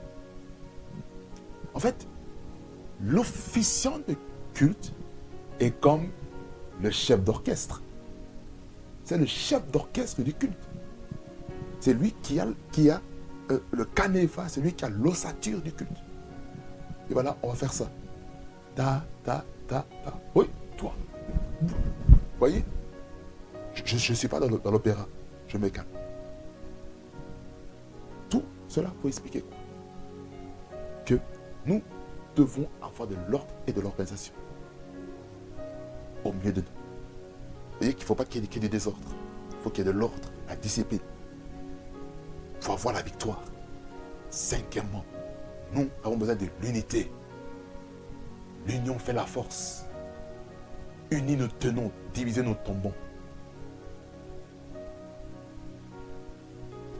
En fait, l'officiant de culte est comme le chef d'orchestre. C'est le chef d'orchestre du culte. C'est lui qui a, qui a euh, le canéva, c'est lui qui a l'ossature du culte. Et voilà, on va faire ça. Ta, ta, ta, ta. Oui, toi. Vous voyez? Je ne suis pas dans l'opéra. Je me calme. Tout cela pour expliquer quoi Que nous devons avoir de l'ordre et de l'organisation au milieu de nous. Voyez qu'il ne faut pas qu'il y, ait du désordre. Il faut qu'il y ait de l'ordre, la discipline. Il faut avoir la victoire. Cinquièmement, nous avons besoin de l'unité. L'union fait la force. Unis nous tenons, divisés nous tombons.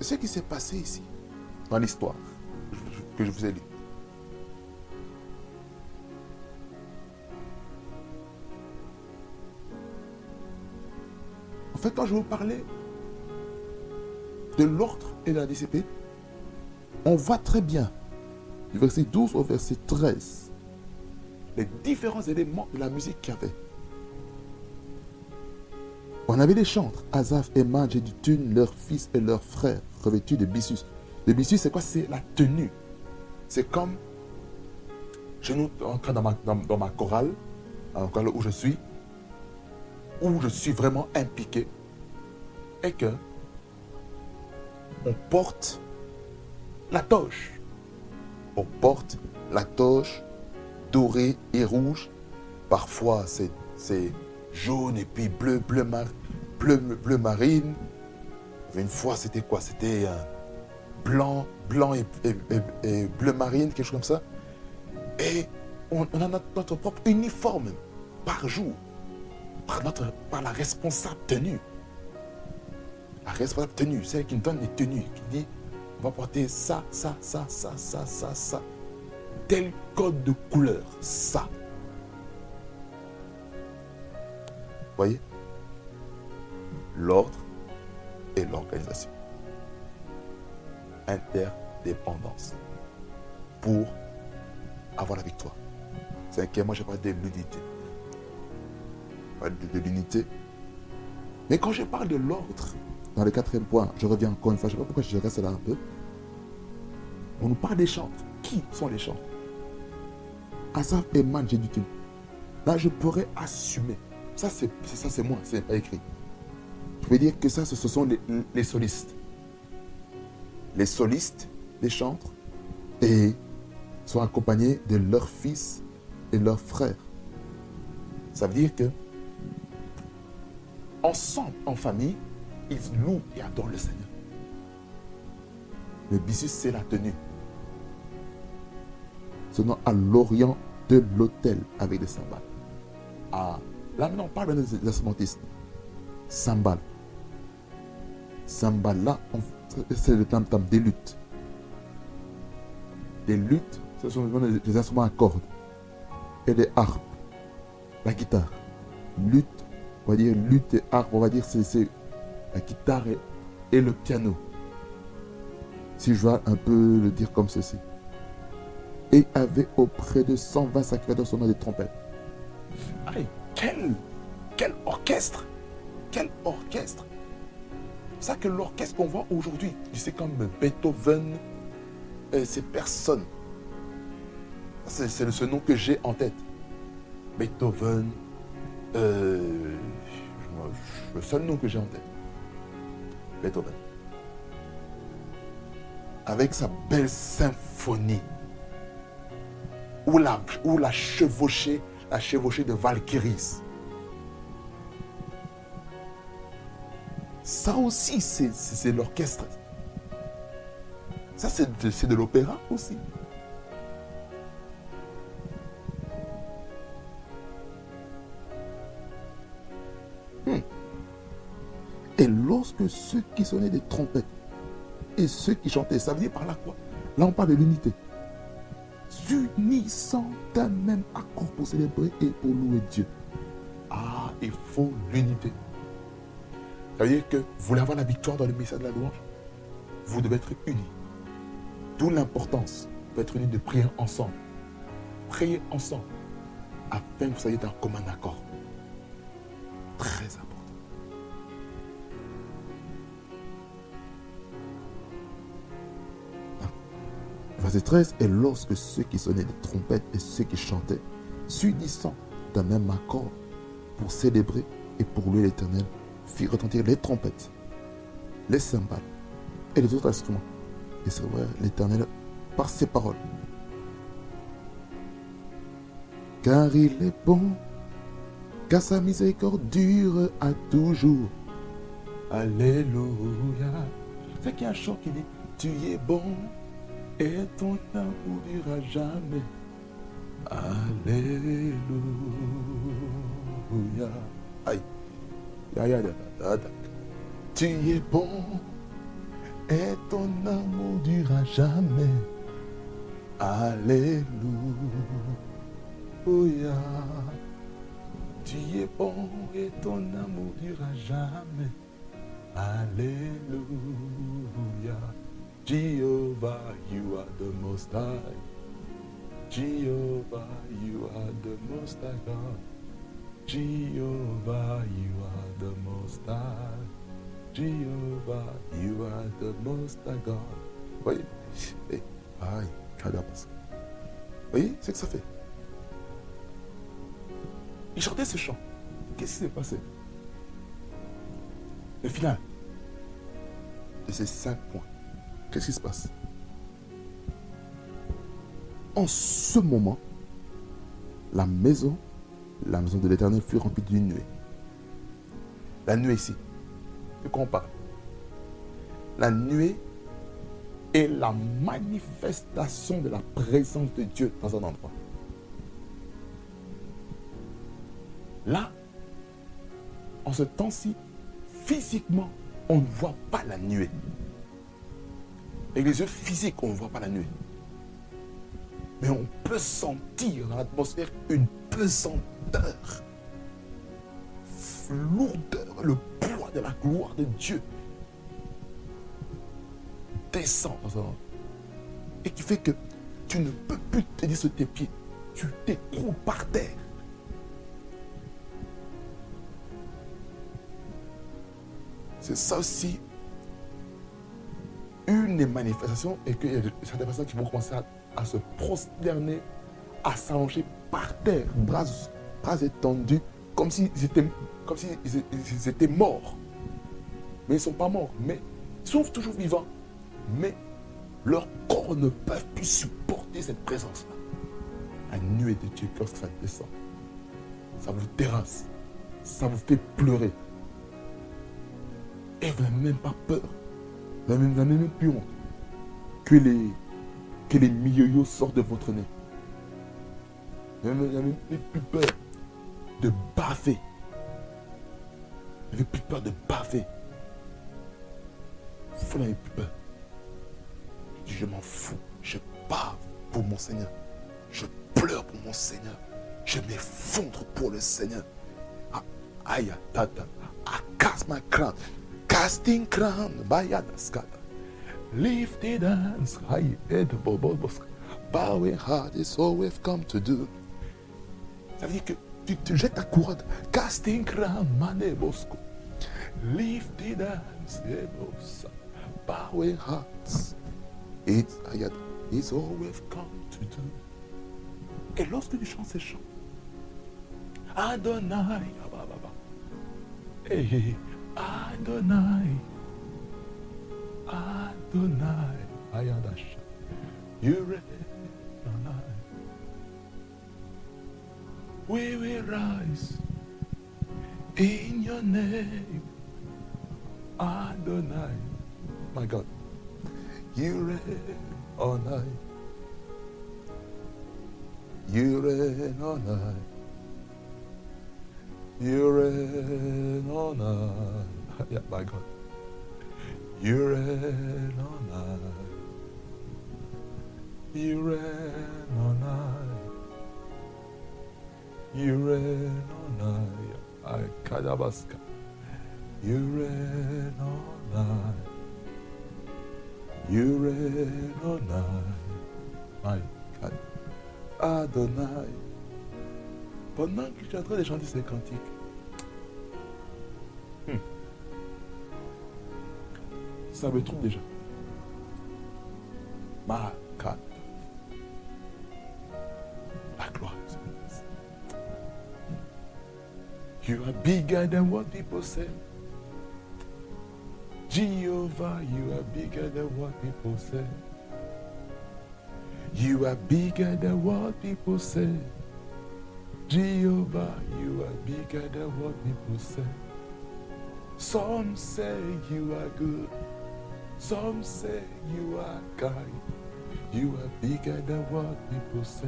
Ce qui s'est passé ici, dans l'histoire que je vous ai lu, fait, quand je vous parlais de l'ordre et de la discipline, on voit très bien, du verset 12 au verset 13, les différents éléments de la musique qu'il y avait. On avait des chantres, Azaf, Eman, Jéduthune, leurs fils et leurs frères, revêtus de bissus. Le bissus, c'est quoi? C'est la tenue. C'est comme, je nous, dans, dans ma chorale, dans chorale où je suis, je suis vraiment impliqué est que on porte la toche. On porte la toche dorée et rouge. Parfois c'est jaune et puis bleu, bleu, bleu, bleu marine. Une fois c'était quoi? C'était euh, blanc, blanc et, bleu marine, quelque chose comme ça. Et on, a notre propre uniforme par jour par, notre, par la responsable tenue. La responsable tenue, celle qui nous donne les tenues, qui dit on va porter ça, ça, ça, ça, ça, ça, ça. Tel code de couleur, ça. Voyez? L'ordre et l'organisation. Interdépendance. Pour avoir la victoire. Cinquièmement, je parle de l'unité de, l'unité. Mais quand je parle de l'ordre, dans le quatrième point, je reviens encore une fois, je ne sais pas pourquoi je reste là un peu. On nous parle des chants. Qui sont les chants? Asaf et Man, Là, je pourrais assumer. Ça, c'est ça, c'est moi, c'est pas écrit. Je veux dire que ça, ce sont les, les solistes. Les solistes, les chantres, et sont accompagnés de leurs fils et leurs frères. Ça veut dire que ensemble, en famille, ils louent et adorent le Seigneur. Le bisus, c'est la tenue. Sinon, à l'orient de l'hôtel avec des cymbales. Ah, là maintenant, on parle des instrumentistes. Cymbales. Cymbales, là, c'est le tam tam des luttes. Des luttes, ce sont des instruments à cordes. Et des harpes. La guitare. Lutte, on va dire lutte et harpe, on va dire c'est la guitare et, le piano. Si je dois un peu le dire comme ceci. Et avait auprès de 120 sacrificateurs son nom des trompettes. Aïe, quel, quel orchestre Quel orchestre ça que l'orchestre qu'on voit aujourd'hui, c'est comme Beethoven, euh, ces personnes. C'est ce nom que j'ai en tête. Beethoven, euh, le seul nom que j'ai en tête. Beethoven. Avec sa belle symphonie. Ou la, la chevauchée, la chevauchée de Valkyries. Ça aussi, c'est l'orchestre. Ça, c'est de, l'opéra aussi. Lorsque ceux qui sonnaient des trompettes et ceux qui chantaient, ça veut dire par là quoi Là, on parle de l'unité. S'unissant d'un même accord pour célébrer et pour louer Dieu. Ah, il faut l'unité. Ça veut dire que vous voulez avoir la victoire dans le message de la louange, vous devez être unis. D'où l'importance d'être unis, de prier ensemble. Priez ensemble afin que vous soyez dans commun accord. Très important. Verset 13, et lorsque ceux qui sonnaient des trompettes et ceux qui chantaient, s'unissant d'un même accord pour célébrer et pour louer l'Éternel, fit retentir les trompettes, les cymbales et les autres instruments. Et c'est vrai, l'Éternel par ses paroles. Car il est bon, car sa miséricorde dure à toujours. Alléluia. C'est qu'il y a un chant qui dit Tu es bon et ton amour durera jamais. Alléluia. Aïe. Tu es bon et ton amour durera jamais. Alléluia. Tu es bon et ton amour durera jamais. Alléluia. Jehovah, you are the most high. Jehovah, you are the most high God. Jehovah, you are the most high. Jehovah, you are the most high God. Voyez, eh, aïe, Vous voyez, c'est que ça fait. Il chantait ce chant. Qu'est-ce qui s'est passé? Le final de ces cinq points, qu'est-ce qui se passe? En ce moment, la maison la maison de l'Éternel fut remplie d'une nuée. La nuée ici, on parle? La nuée est la manifestation de la présence de Dieu dans un endroit. Là, en ce temps-ci, physiquement, on ne voit pas la nuée. Avec les yeux physiques, on ne voit pas la nuée. Mais on peut sentir dans l'atmosphère une pesanteur lourdeur, le poids de la gloire de Dieu descend et qui fait que tu ne peux plus te dire sur tes pieds. Tu t'écroules par terre. C'est ça aussi une des manifestations et a certaines personnes qui vont commencer à, se prosterner, à s'allonger par terre, bras, bras étendus, comme s'ils étaient, étaient morts. Mais ils ne sont pas morts, mais ils sont toujours vivants. Mais leur corps ne peuvent plus supporter cette présence-là. La nuée de Dieu, lorsque ça descend, ça vous terrasse, ça vous fait pleurer. Et vous n'avez même pas peur. Vous n'avez même plus honte que les, que les milieux sortent de votre nez. N'avez plus peur de baffer. N'avez plus peur de baffer. Vous n'avez plus peur. Je m'en fous. Je bave pour mon Seigneur. Je pleure pour mon Seigneur. Je m'effondre pour le Seigneur. Ah, aïe, tata. I cast my crown. Casting crown. Bayadaskata. Lifted hands. High head. Bowing heart is all we've come to do. Ça veut dire que tu te jettes ta couronne. Casting crown. Mane bosco. Lifted hands. Bowing hearts. It's, it's all we've come to do. Et lorsque tu chantes ces chants, Adonai, hey, Adonai, Adonai, Ayadash, you Adonai. We will rise in your name, Adonai, my God, you reign on high. You reign on high. You reign on high. Yeah, my God. Reign on high. Reign on high. Reign on high. I Kadabaska. You reign on high. Reign on high. My God. Adonai. Pendant que tu es en train de chanter ces cantiques, hmm, ça me trompe déjà. Ma. La gloire. You are bigger than what people say. Jehovah, you are bigger than what people say. You are bigger than what people say. Jehovah, you are bigger than what people say. Some say you are good. Some say you are kind. You are bigger than what people say.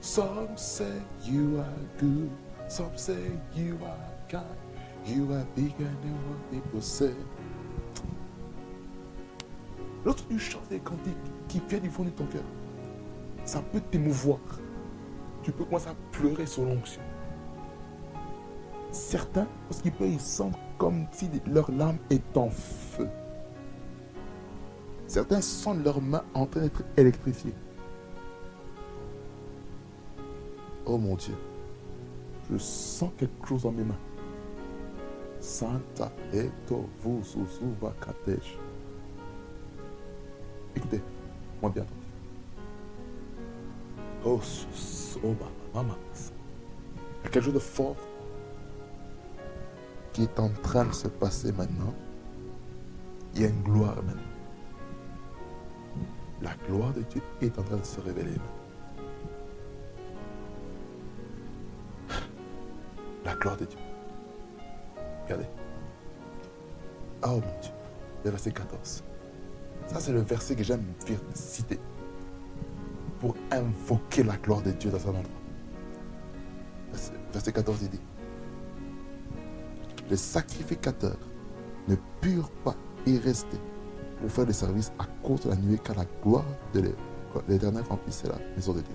Some say you are good. Some say you are kind. You are bigger than what people say. Lorsque tu chantes des cantiques qui viennent du fond de ton cœur, ça peut t'émouvoir. Tu peux commencer à pleurer sur l'onction. Certains, lorsqu'ils pleurent, ils sentent comme si leur larme est en feu. Certains sentent leurs mains en train d'être électrifiées. Oh mon Dieu, je sens quelque chose dans mes mains. Santa eto vous. Écoutez, moi bien Oh, maman. Il y a quelque chose de fort qui est en train de se passer maintenant. Il y a une gloire maintenant. La gloire de Dieu est en train de se révéler. La gloire de Dieu. Regardez. Oh mon Dieu. Le verset 14. Ça, c'est le verset que j'aime citer pour invoquer la gloire de Dieu dans un endroit. Verset 14, il dit Les sacrificateurs ne purent pas y rester pour faire des services à cause de la nuée, car la gloire de l'éternel remplissait la maison de Dieu.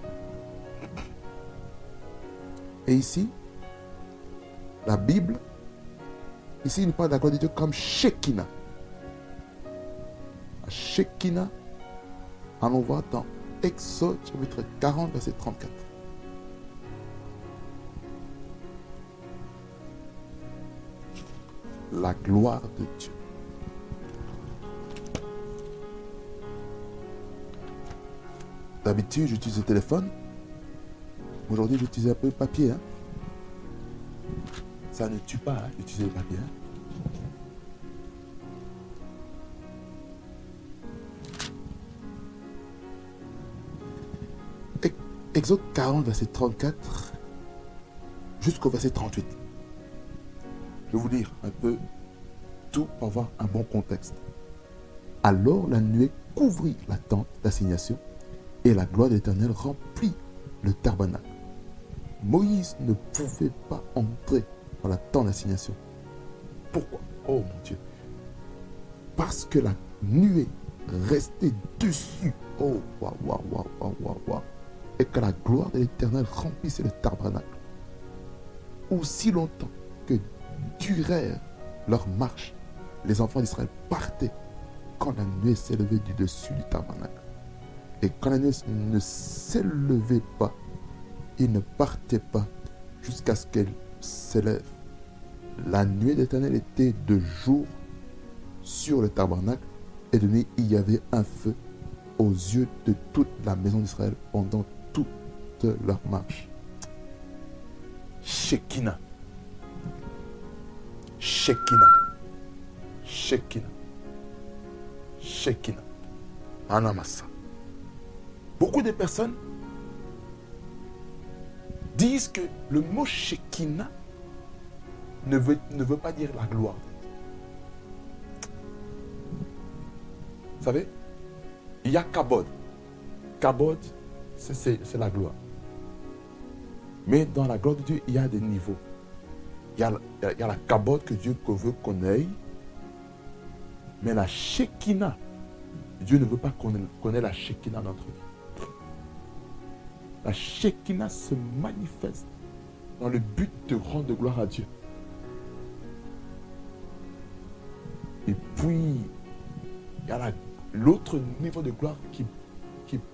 Et ici, la Bible, ici, il parle de la gloire de Dieu comme Shekinah. Shekinah, on voit dans Exode chapitre 40, verset 34. La gloire de Dieu. D'habitude, j'utilise le téléphone. Aujourd'hui, j'utilise un peu le papier. Hein. Ça ne tue pas hein, d'utiliser le papier. Hein. Exode 40, verset 34 jusqu'au verset 38. Je vais vous lire un peu tout pour avoir un bon contexte. Alors la nuée couvrit la tente d'assignation et la gloire de l'Éternel remplit le tabernacle. Moïse ne pouvait pas entrer dans la tente d'assignation. Pourquoi? Oh mon Dieu. Parce que la nuée restait dessus. Oh, waouh, waouh, waouh, waouh, waouh. Et que la gloire de l'Éternel remplissait le tabernacle. Aussi longtemps que durèrent leur marche, les enfants d'Israël partaient quand la nuée s'élevait du dessus du tabernacle. Et quand nuée ne s'élevait pas, ils ne partaient pas jusqu'à ce qu'elle s'élève. La nuée d'Éternel était de jour sur le tabernacle et de nuit il y avait un feu aux yeux de toute la maison d'Israël pendant toute leur marche. Shekinah. Shekinah. Shekinah. Shekinah. Anamasa. Beaucoup de personnes disent que le mot Shekinah ne veut, ne veut pas dire la gloire. Vous savez, il y a Kabod. Kabod, c'est la gloire. Mais dans la gloire de Dieu, il y a des niveaux. Il y a, la Kabod que Dieu veut qu'on ait. Mais la Shekinah, Dieu ne veut pas qu'on ait, la Shekinah dans notre vie. La Shekinah se manifeste dans le but de rendre gloire à Dieu. Et puis, il y a l'autre niveau de gloire qui,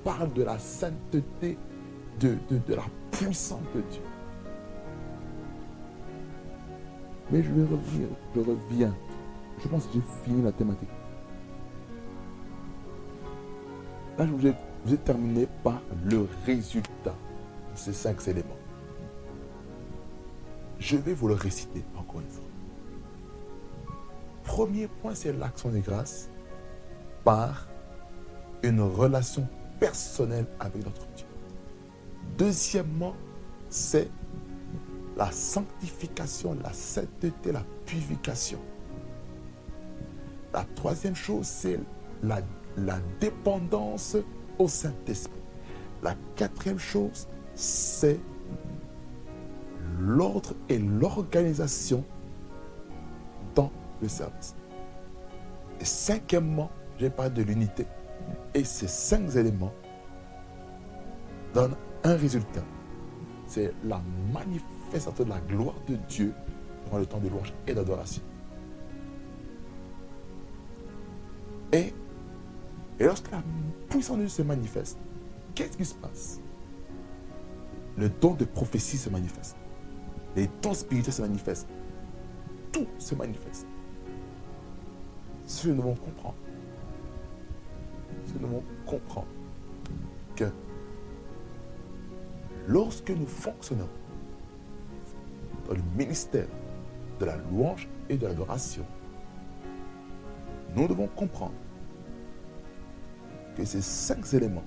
parle de la sainteté, de, de, la puissance de Dieu. Mais je vais revenir, je reviens. Je pense que j'ai fini la thématique. Là, je vous ai, vous ai terminé par le résultat de ces cinq éléments. Je vais vous le réciter encore une fois. Premier point, c'est l'action de grâce par une relation personnelle avec notre Dieu. Deuxièmement, c'est la sanctification, la sainteté, la purification. La troisième chose, c'est la, la dépendance au Saint-Esprit. La quatrième chose, c'est l'ordre et l'organisation dans le service. Et cinquièmement, j'ai parlé de l'unité. Et ces cinq éléments donnent un résultat. C'est la manifestation de la gloire de Dieu durant le temps de louange et d'adoration. Et, et lorsque la puissance de Dieu se manifeste, qu'est-ce qui se passe? Le don de prophétie se manifeste. Les dons spirituels se manifestent. Tout se manifeste. Si nous devons comprendre nous devons comprendre que lorsque nous fonctionnons dans le ministère de la louange et de l'adoration, nous devons comprendre ces cinq éléments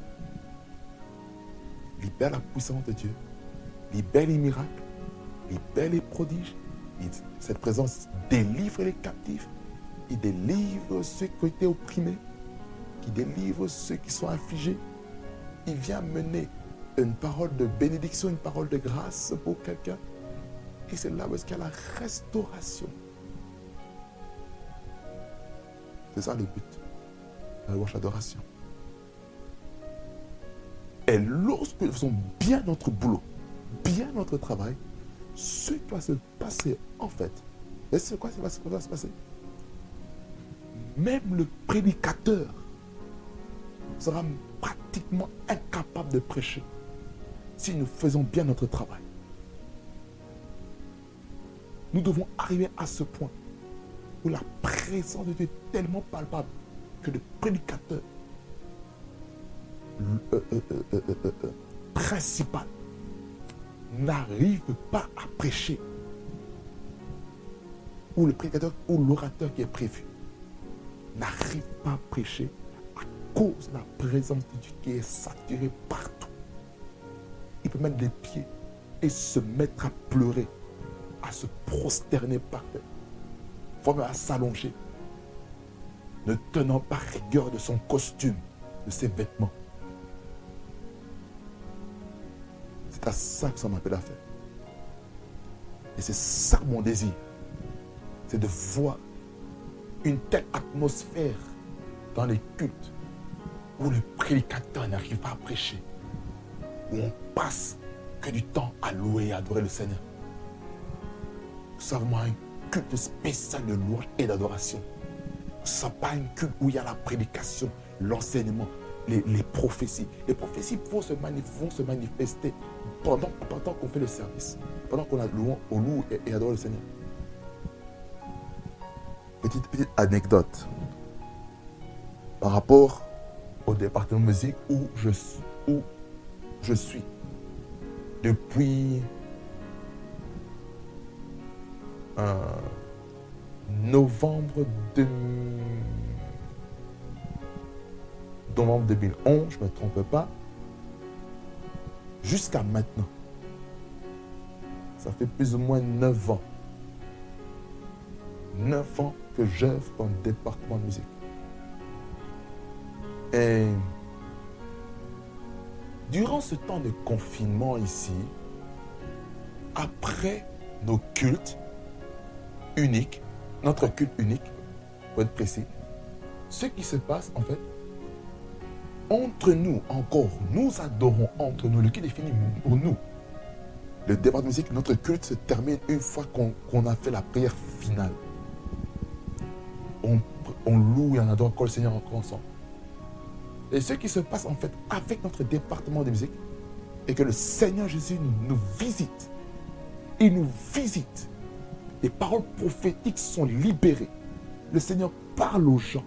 libèrent la puissance de Dieu, libèrent les miracles, libèrent les prodiges. Cette présence délivre les captifs, il délivre ceux qui ont été opprimés, qui délivre ceux qui sont affligés. Il vient mener une parole de bénédiction, une parole de grâce pour quelqu'un. Et c'est là où est-ce qu'il y a la restauration. C'est ça le but. La louange. Et lorsque nous faisons bien notre boulot, bien notre travail, ce qui va se passer en fait, c'est quoi, quoi va se passer? Même le prédicateur sera pratiquement incapable de prêcher si nous faisons bien notre travail. Nous devons arriver à ce point où la présence de Dieu est tellement palpable que le prédicateur principal n'arrive pas à prêcher. Ou le prédicateur ou l'orateur qui est prévu n'arrive pas à prêcher cause la présence de Dieu qui est saturée partout. Il peut mettre les pieds et se mettre à pleurer, à se prosterner par terre. forme à s'allonger, ne tenant pas rigueur de son costume, de ses vêtements. C'est à ça que ça m'appelle à faire. Et c'est ça mon désir. C'est de voir une telle atmosphère dans les cultes où le prédicateur n'arrive pas à prêcher, où on passe que du temps à louer et adorer le Seigneur. C'est vraiment un culte spécial de louange et d'adoration. Ce pas un culte où il y a la prédication, l'enseignement, les, prophéties. Les prophéties vont se, vont se manifester pendant, pendant qu'on fait le service, pendant qu'on loue et, et adore le Seigneur. Petite, petite anecdote par rapport au département de musique où je, où je suis depuis novembre, de, novembre 2011, je ne me trompe pas, jusqu'à maintenant. Ça fait plus ou moins 9 ans. 9 ans que j'œuvre dans le département de musique. Et durant ce temps de confinement ici, après nos cultes uniques, notre culte unique, pour être précis, ce qui se passe en fait, entre nous encore, nous adorons entre nous, le qui définit pour nous. Le débat de musique, notre culte se termine une fois qu'on a fait la prière finale. On, loue et on adore encore le Seigneur encore ensemble. Et ce qui se passe en fait avec notre département de musique est que le Seigneur Jésus nous, visite. Il nous visite. Les paroles prophétiques sont libérées. Le Seigneur parle aux gens.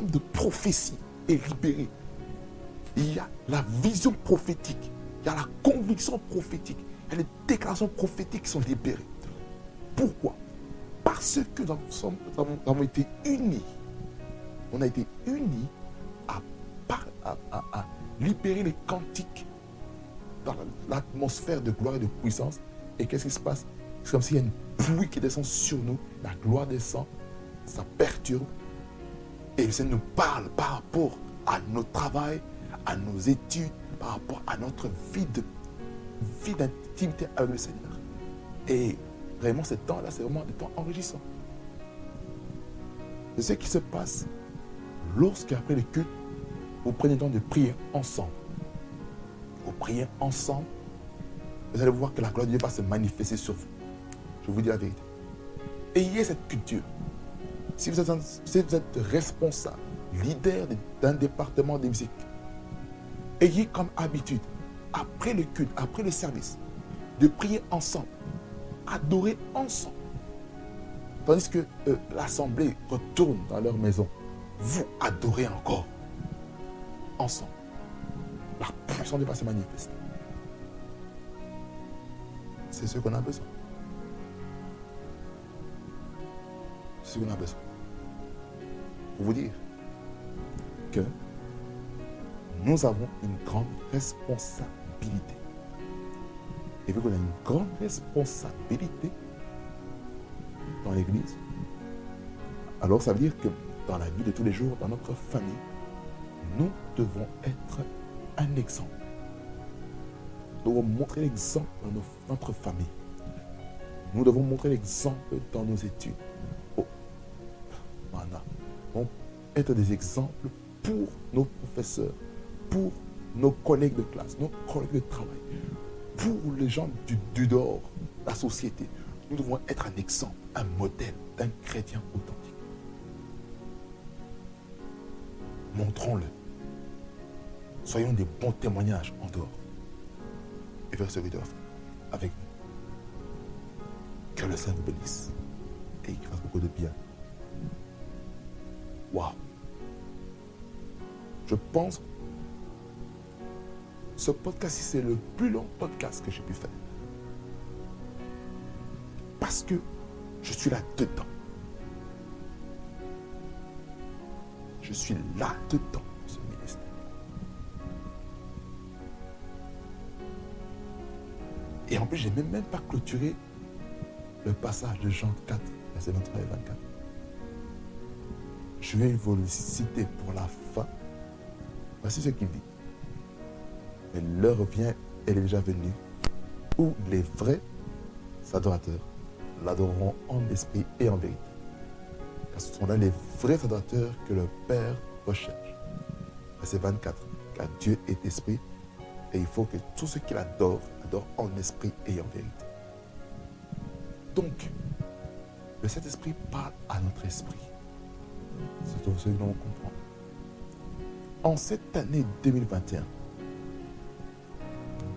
De prophétie est libéré. Il y a la vision prophétique. Il y a la conviction prophétique. Il y a les déclarations prophétiques qui sont libérées. Pourquoi? Parce que nous avons été unis on a été unis à, libérer les cantiques dans l'atmosphère de gloire et de puissance. Et qu'est-ce qui se passe? C'est comme s'il y a une pluie qui descend sur nous, la gloire descend, ça perturbe. Et Seigneur nous parle par rapport à notre travail, à nos études, par rapport à notre vie vie d'intimité avec le Seigneur. Et vraiment, ce temps-là, c'est vraiment des temps enrichissants. C'est ce qui se passe lorsqu'après le culte, vous prenez le temps de prier ensemble, vous priez ensemble, vous allez voir que la gloire de Dieu va se manifester sur vous. Je vous dis la vérité. Ayez cette culture. Si vous êtes, responsable, leader d'un département de musique, ayez comme habitude, après le culte, après le service, de prier ensemble, adorer ensemble. Tandis que euh, l'assemblée retourne dans leur maison vous adorez encore ensemble. La puissance de va se manifester. C'est ce qu'on a besoin. C'est ce qu'on a besoin. Pour vous dire que nous avons une grande responsabilité. Et vu qu'on a une grande responsabilité dans l'Église, alors ça veut dire que dans la vie de tous les jours, dans notre famille, nous devons être un exemple. Nous devons montrer l'exemple dans notre famille. Nous devons montrer l'exemple dans nos études. Oh, Nous devons être des exemples pour nos professeurs, pour nos collègues de classe, nos collègues de travail, pour les gens du, dehors, la société. Nous devons être un exemple, un modèle d'un chrétien authentique. montrons-le. Soyons des bons témoignages en dehors. Et vers ce vidéo avec nous. Que le Seigneur vous bénisse et qu'il fasse beaucoup de bien. Waouh! Je pense ce podcast c'est le plus long podcast que j'ai pu faire. Parce que je suis là dedans. Je suis là-dedans, ce ministère. Et en plus, je n'ai même pas clôturé le passage de Jean 4, verset 23 et 24. Je vais vous le citer pour la fin. Voici ce qu'il dit. Mais l'heure vient, elle est déjà venue, où les vrais adorateurs l'adoreront en esprit et en vérité. Car ce sont là les vrais adorateurs que le Père recherche. Verset 24. Car Dieu est esprit et il faut que tous ceux qui l'adorent adorent en esprit et en vérité. Donc, le Saint-Esprit parle à notre esprit. C'est ce que l'on comprend. En cette année 2021,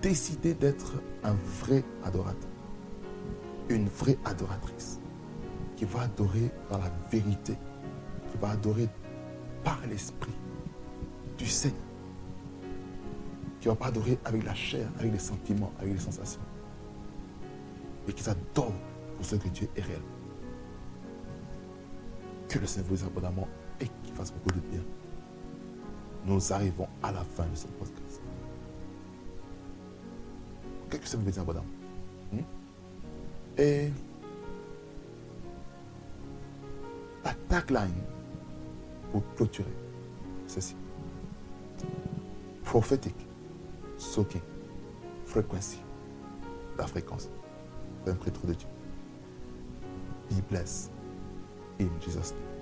décidez d'être un vrai adorateur, une vraie adoratrice, qui va adorer dans la vérité, qui va adorer par l'esprit du Seigneur, qui ne va pas adorer avec la chair, avec les sentiments, avec les sensations, mais qui s'adore pour ce que Dieu est réel. Que le Seigneur vous abondamment et qu'il fasse beaucoup de bien. Nous arrivons à la fin de ce podcast. Que ça veut dire abondamment? Et la tagline pour clôturer, ceci. Prophétique, soaking, frequency, la fréquence d'un prêtre de Dieu. Be blessed in Jesus' name.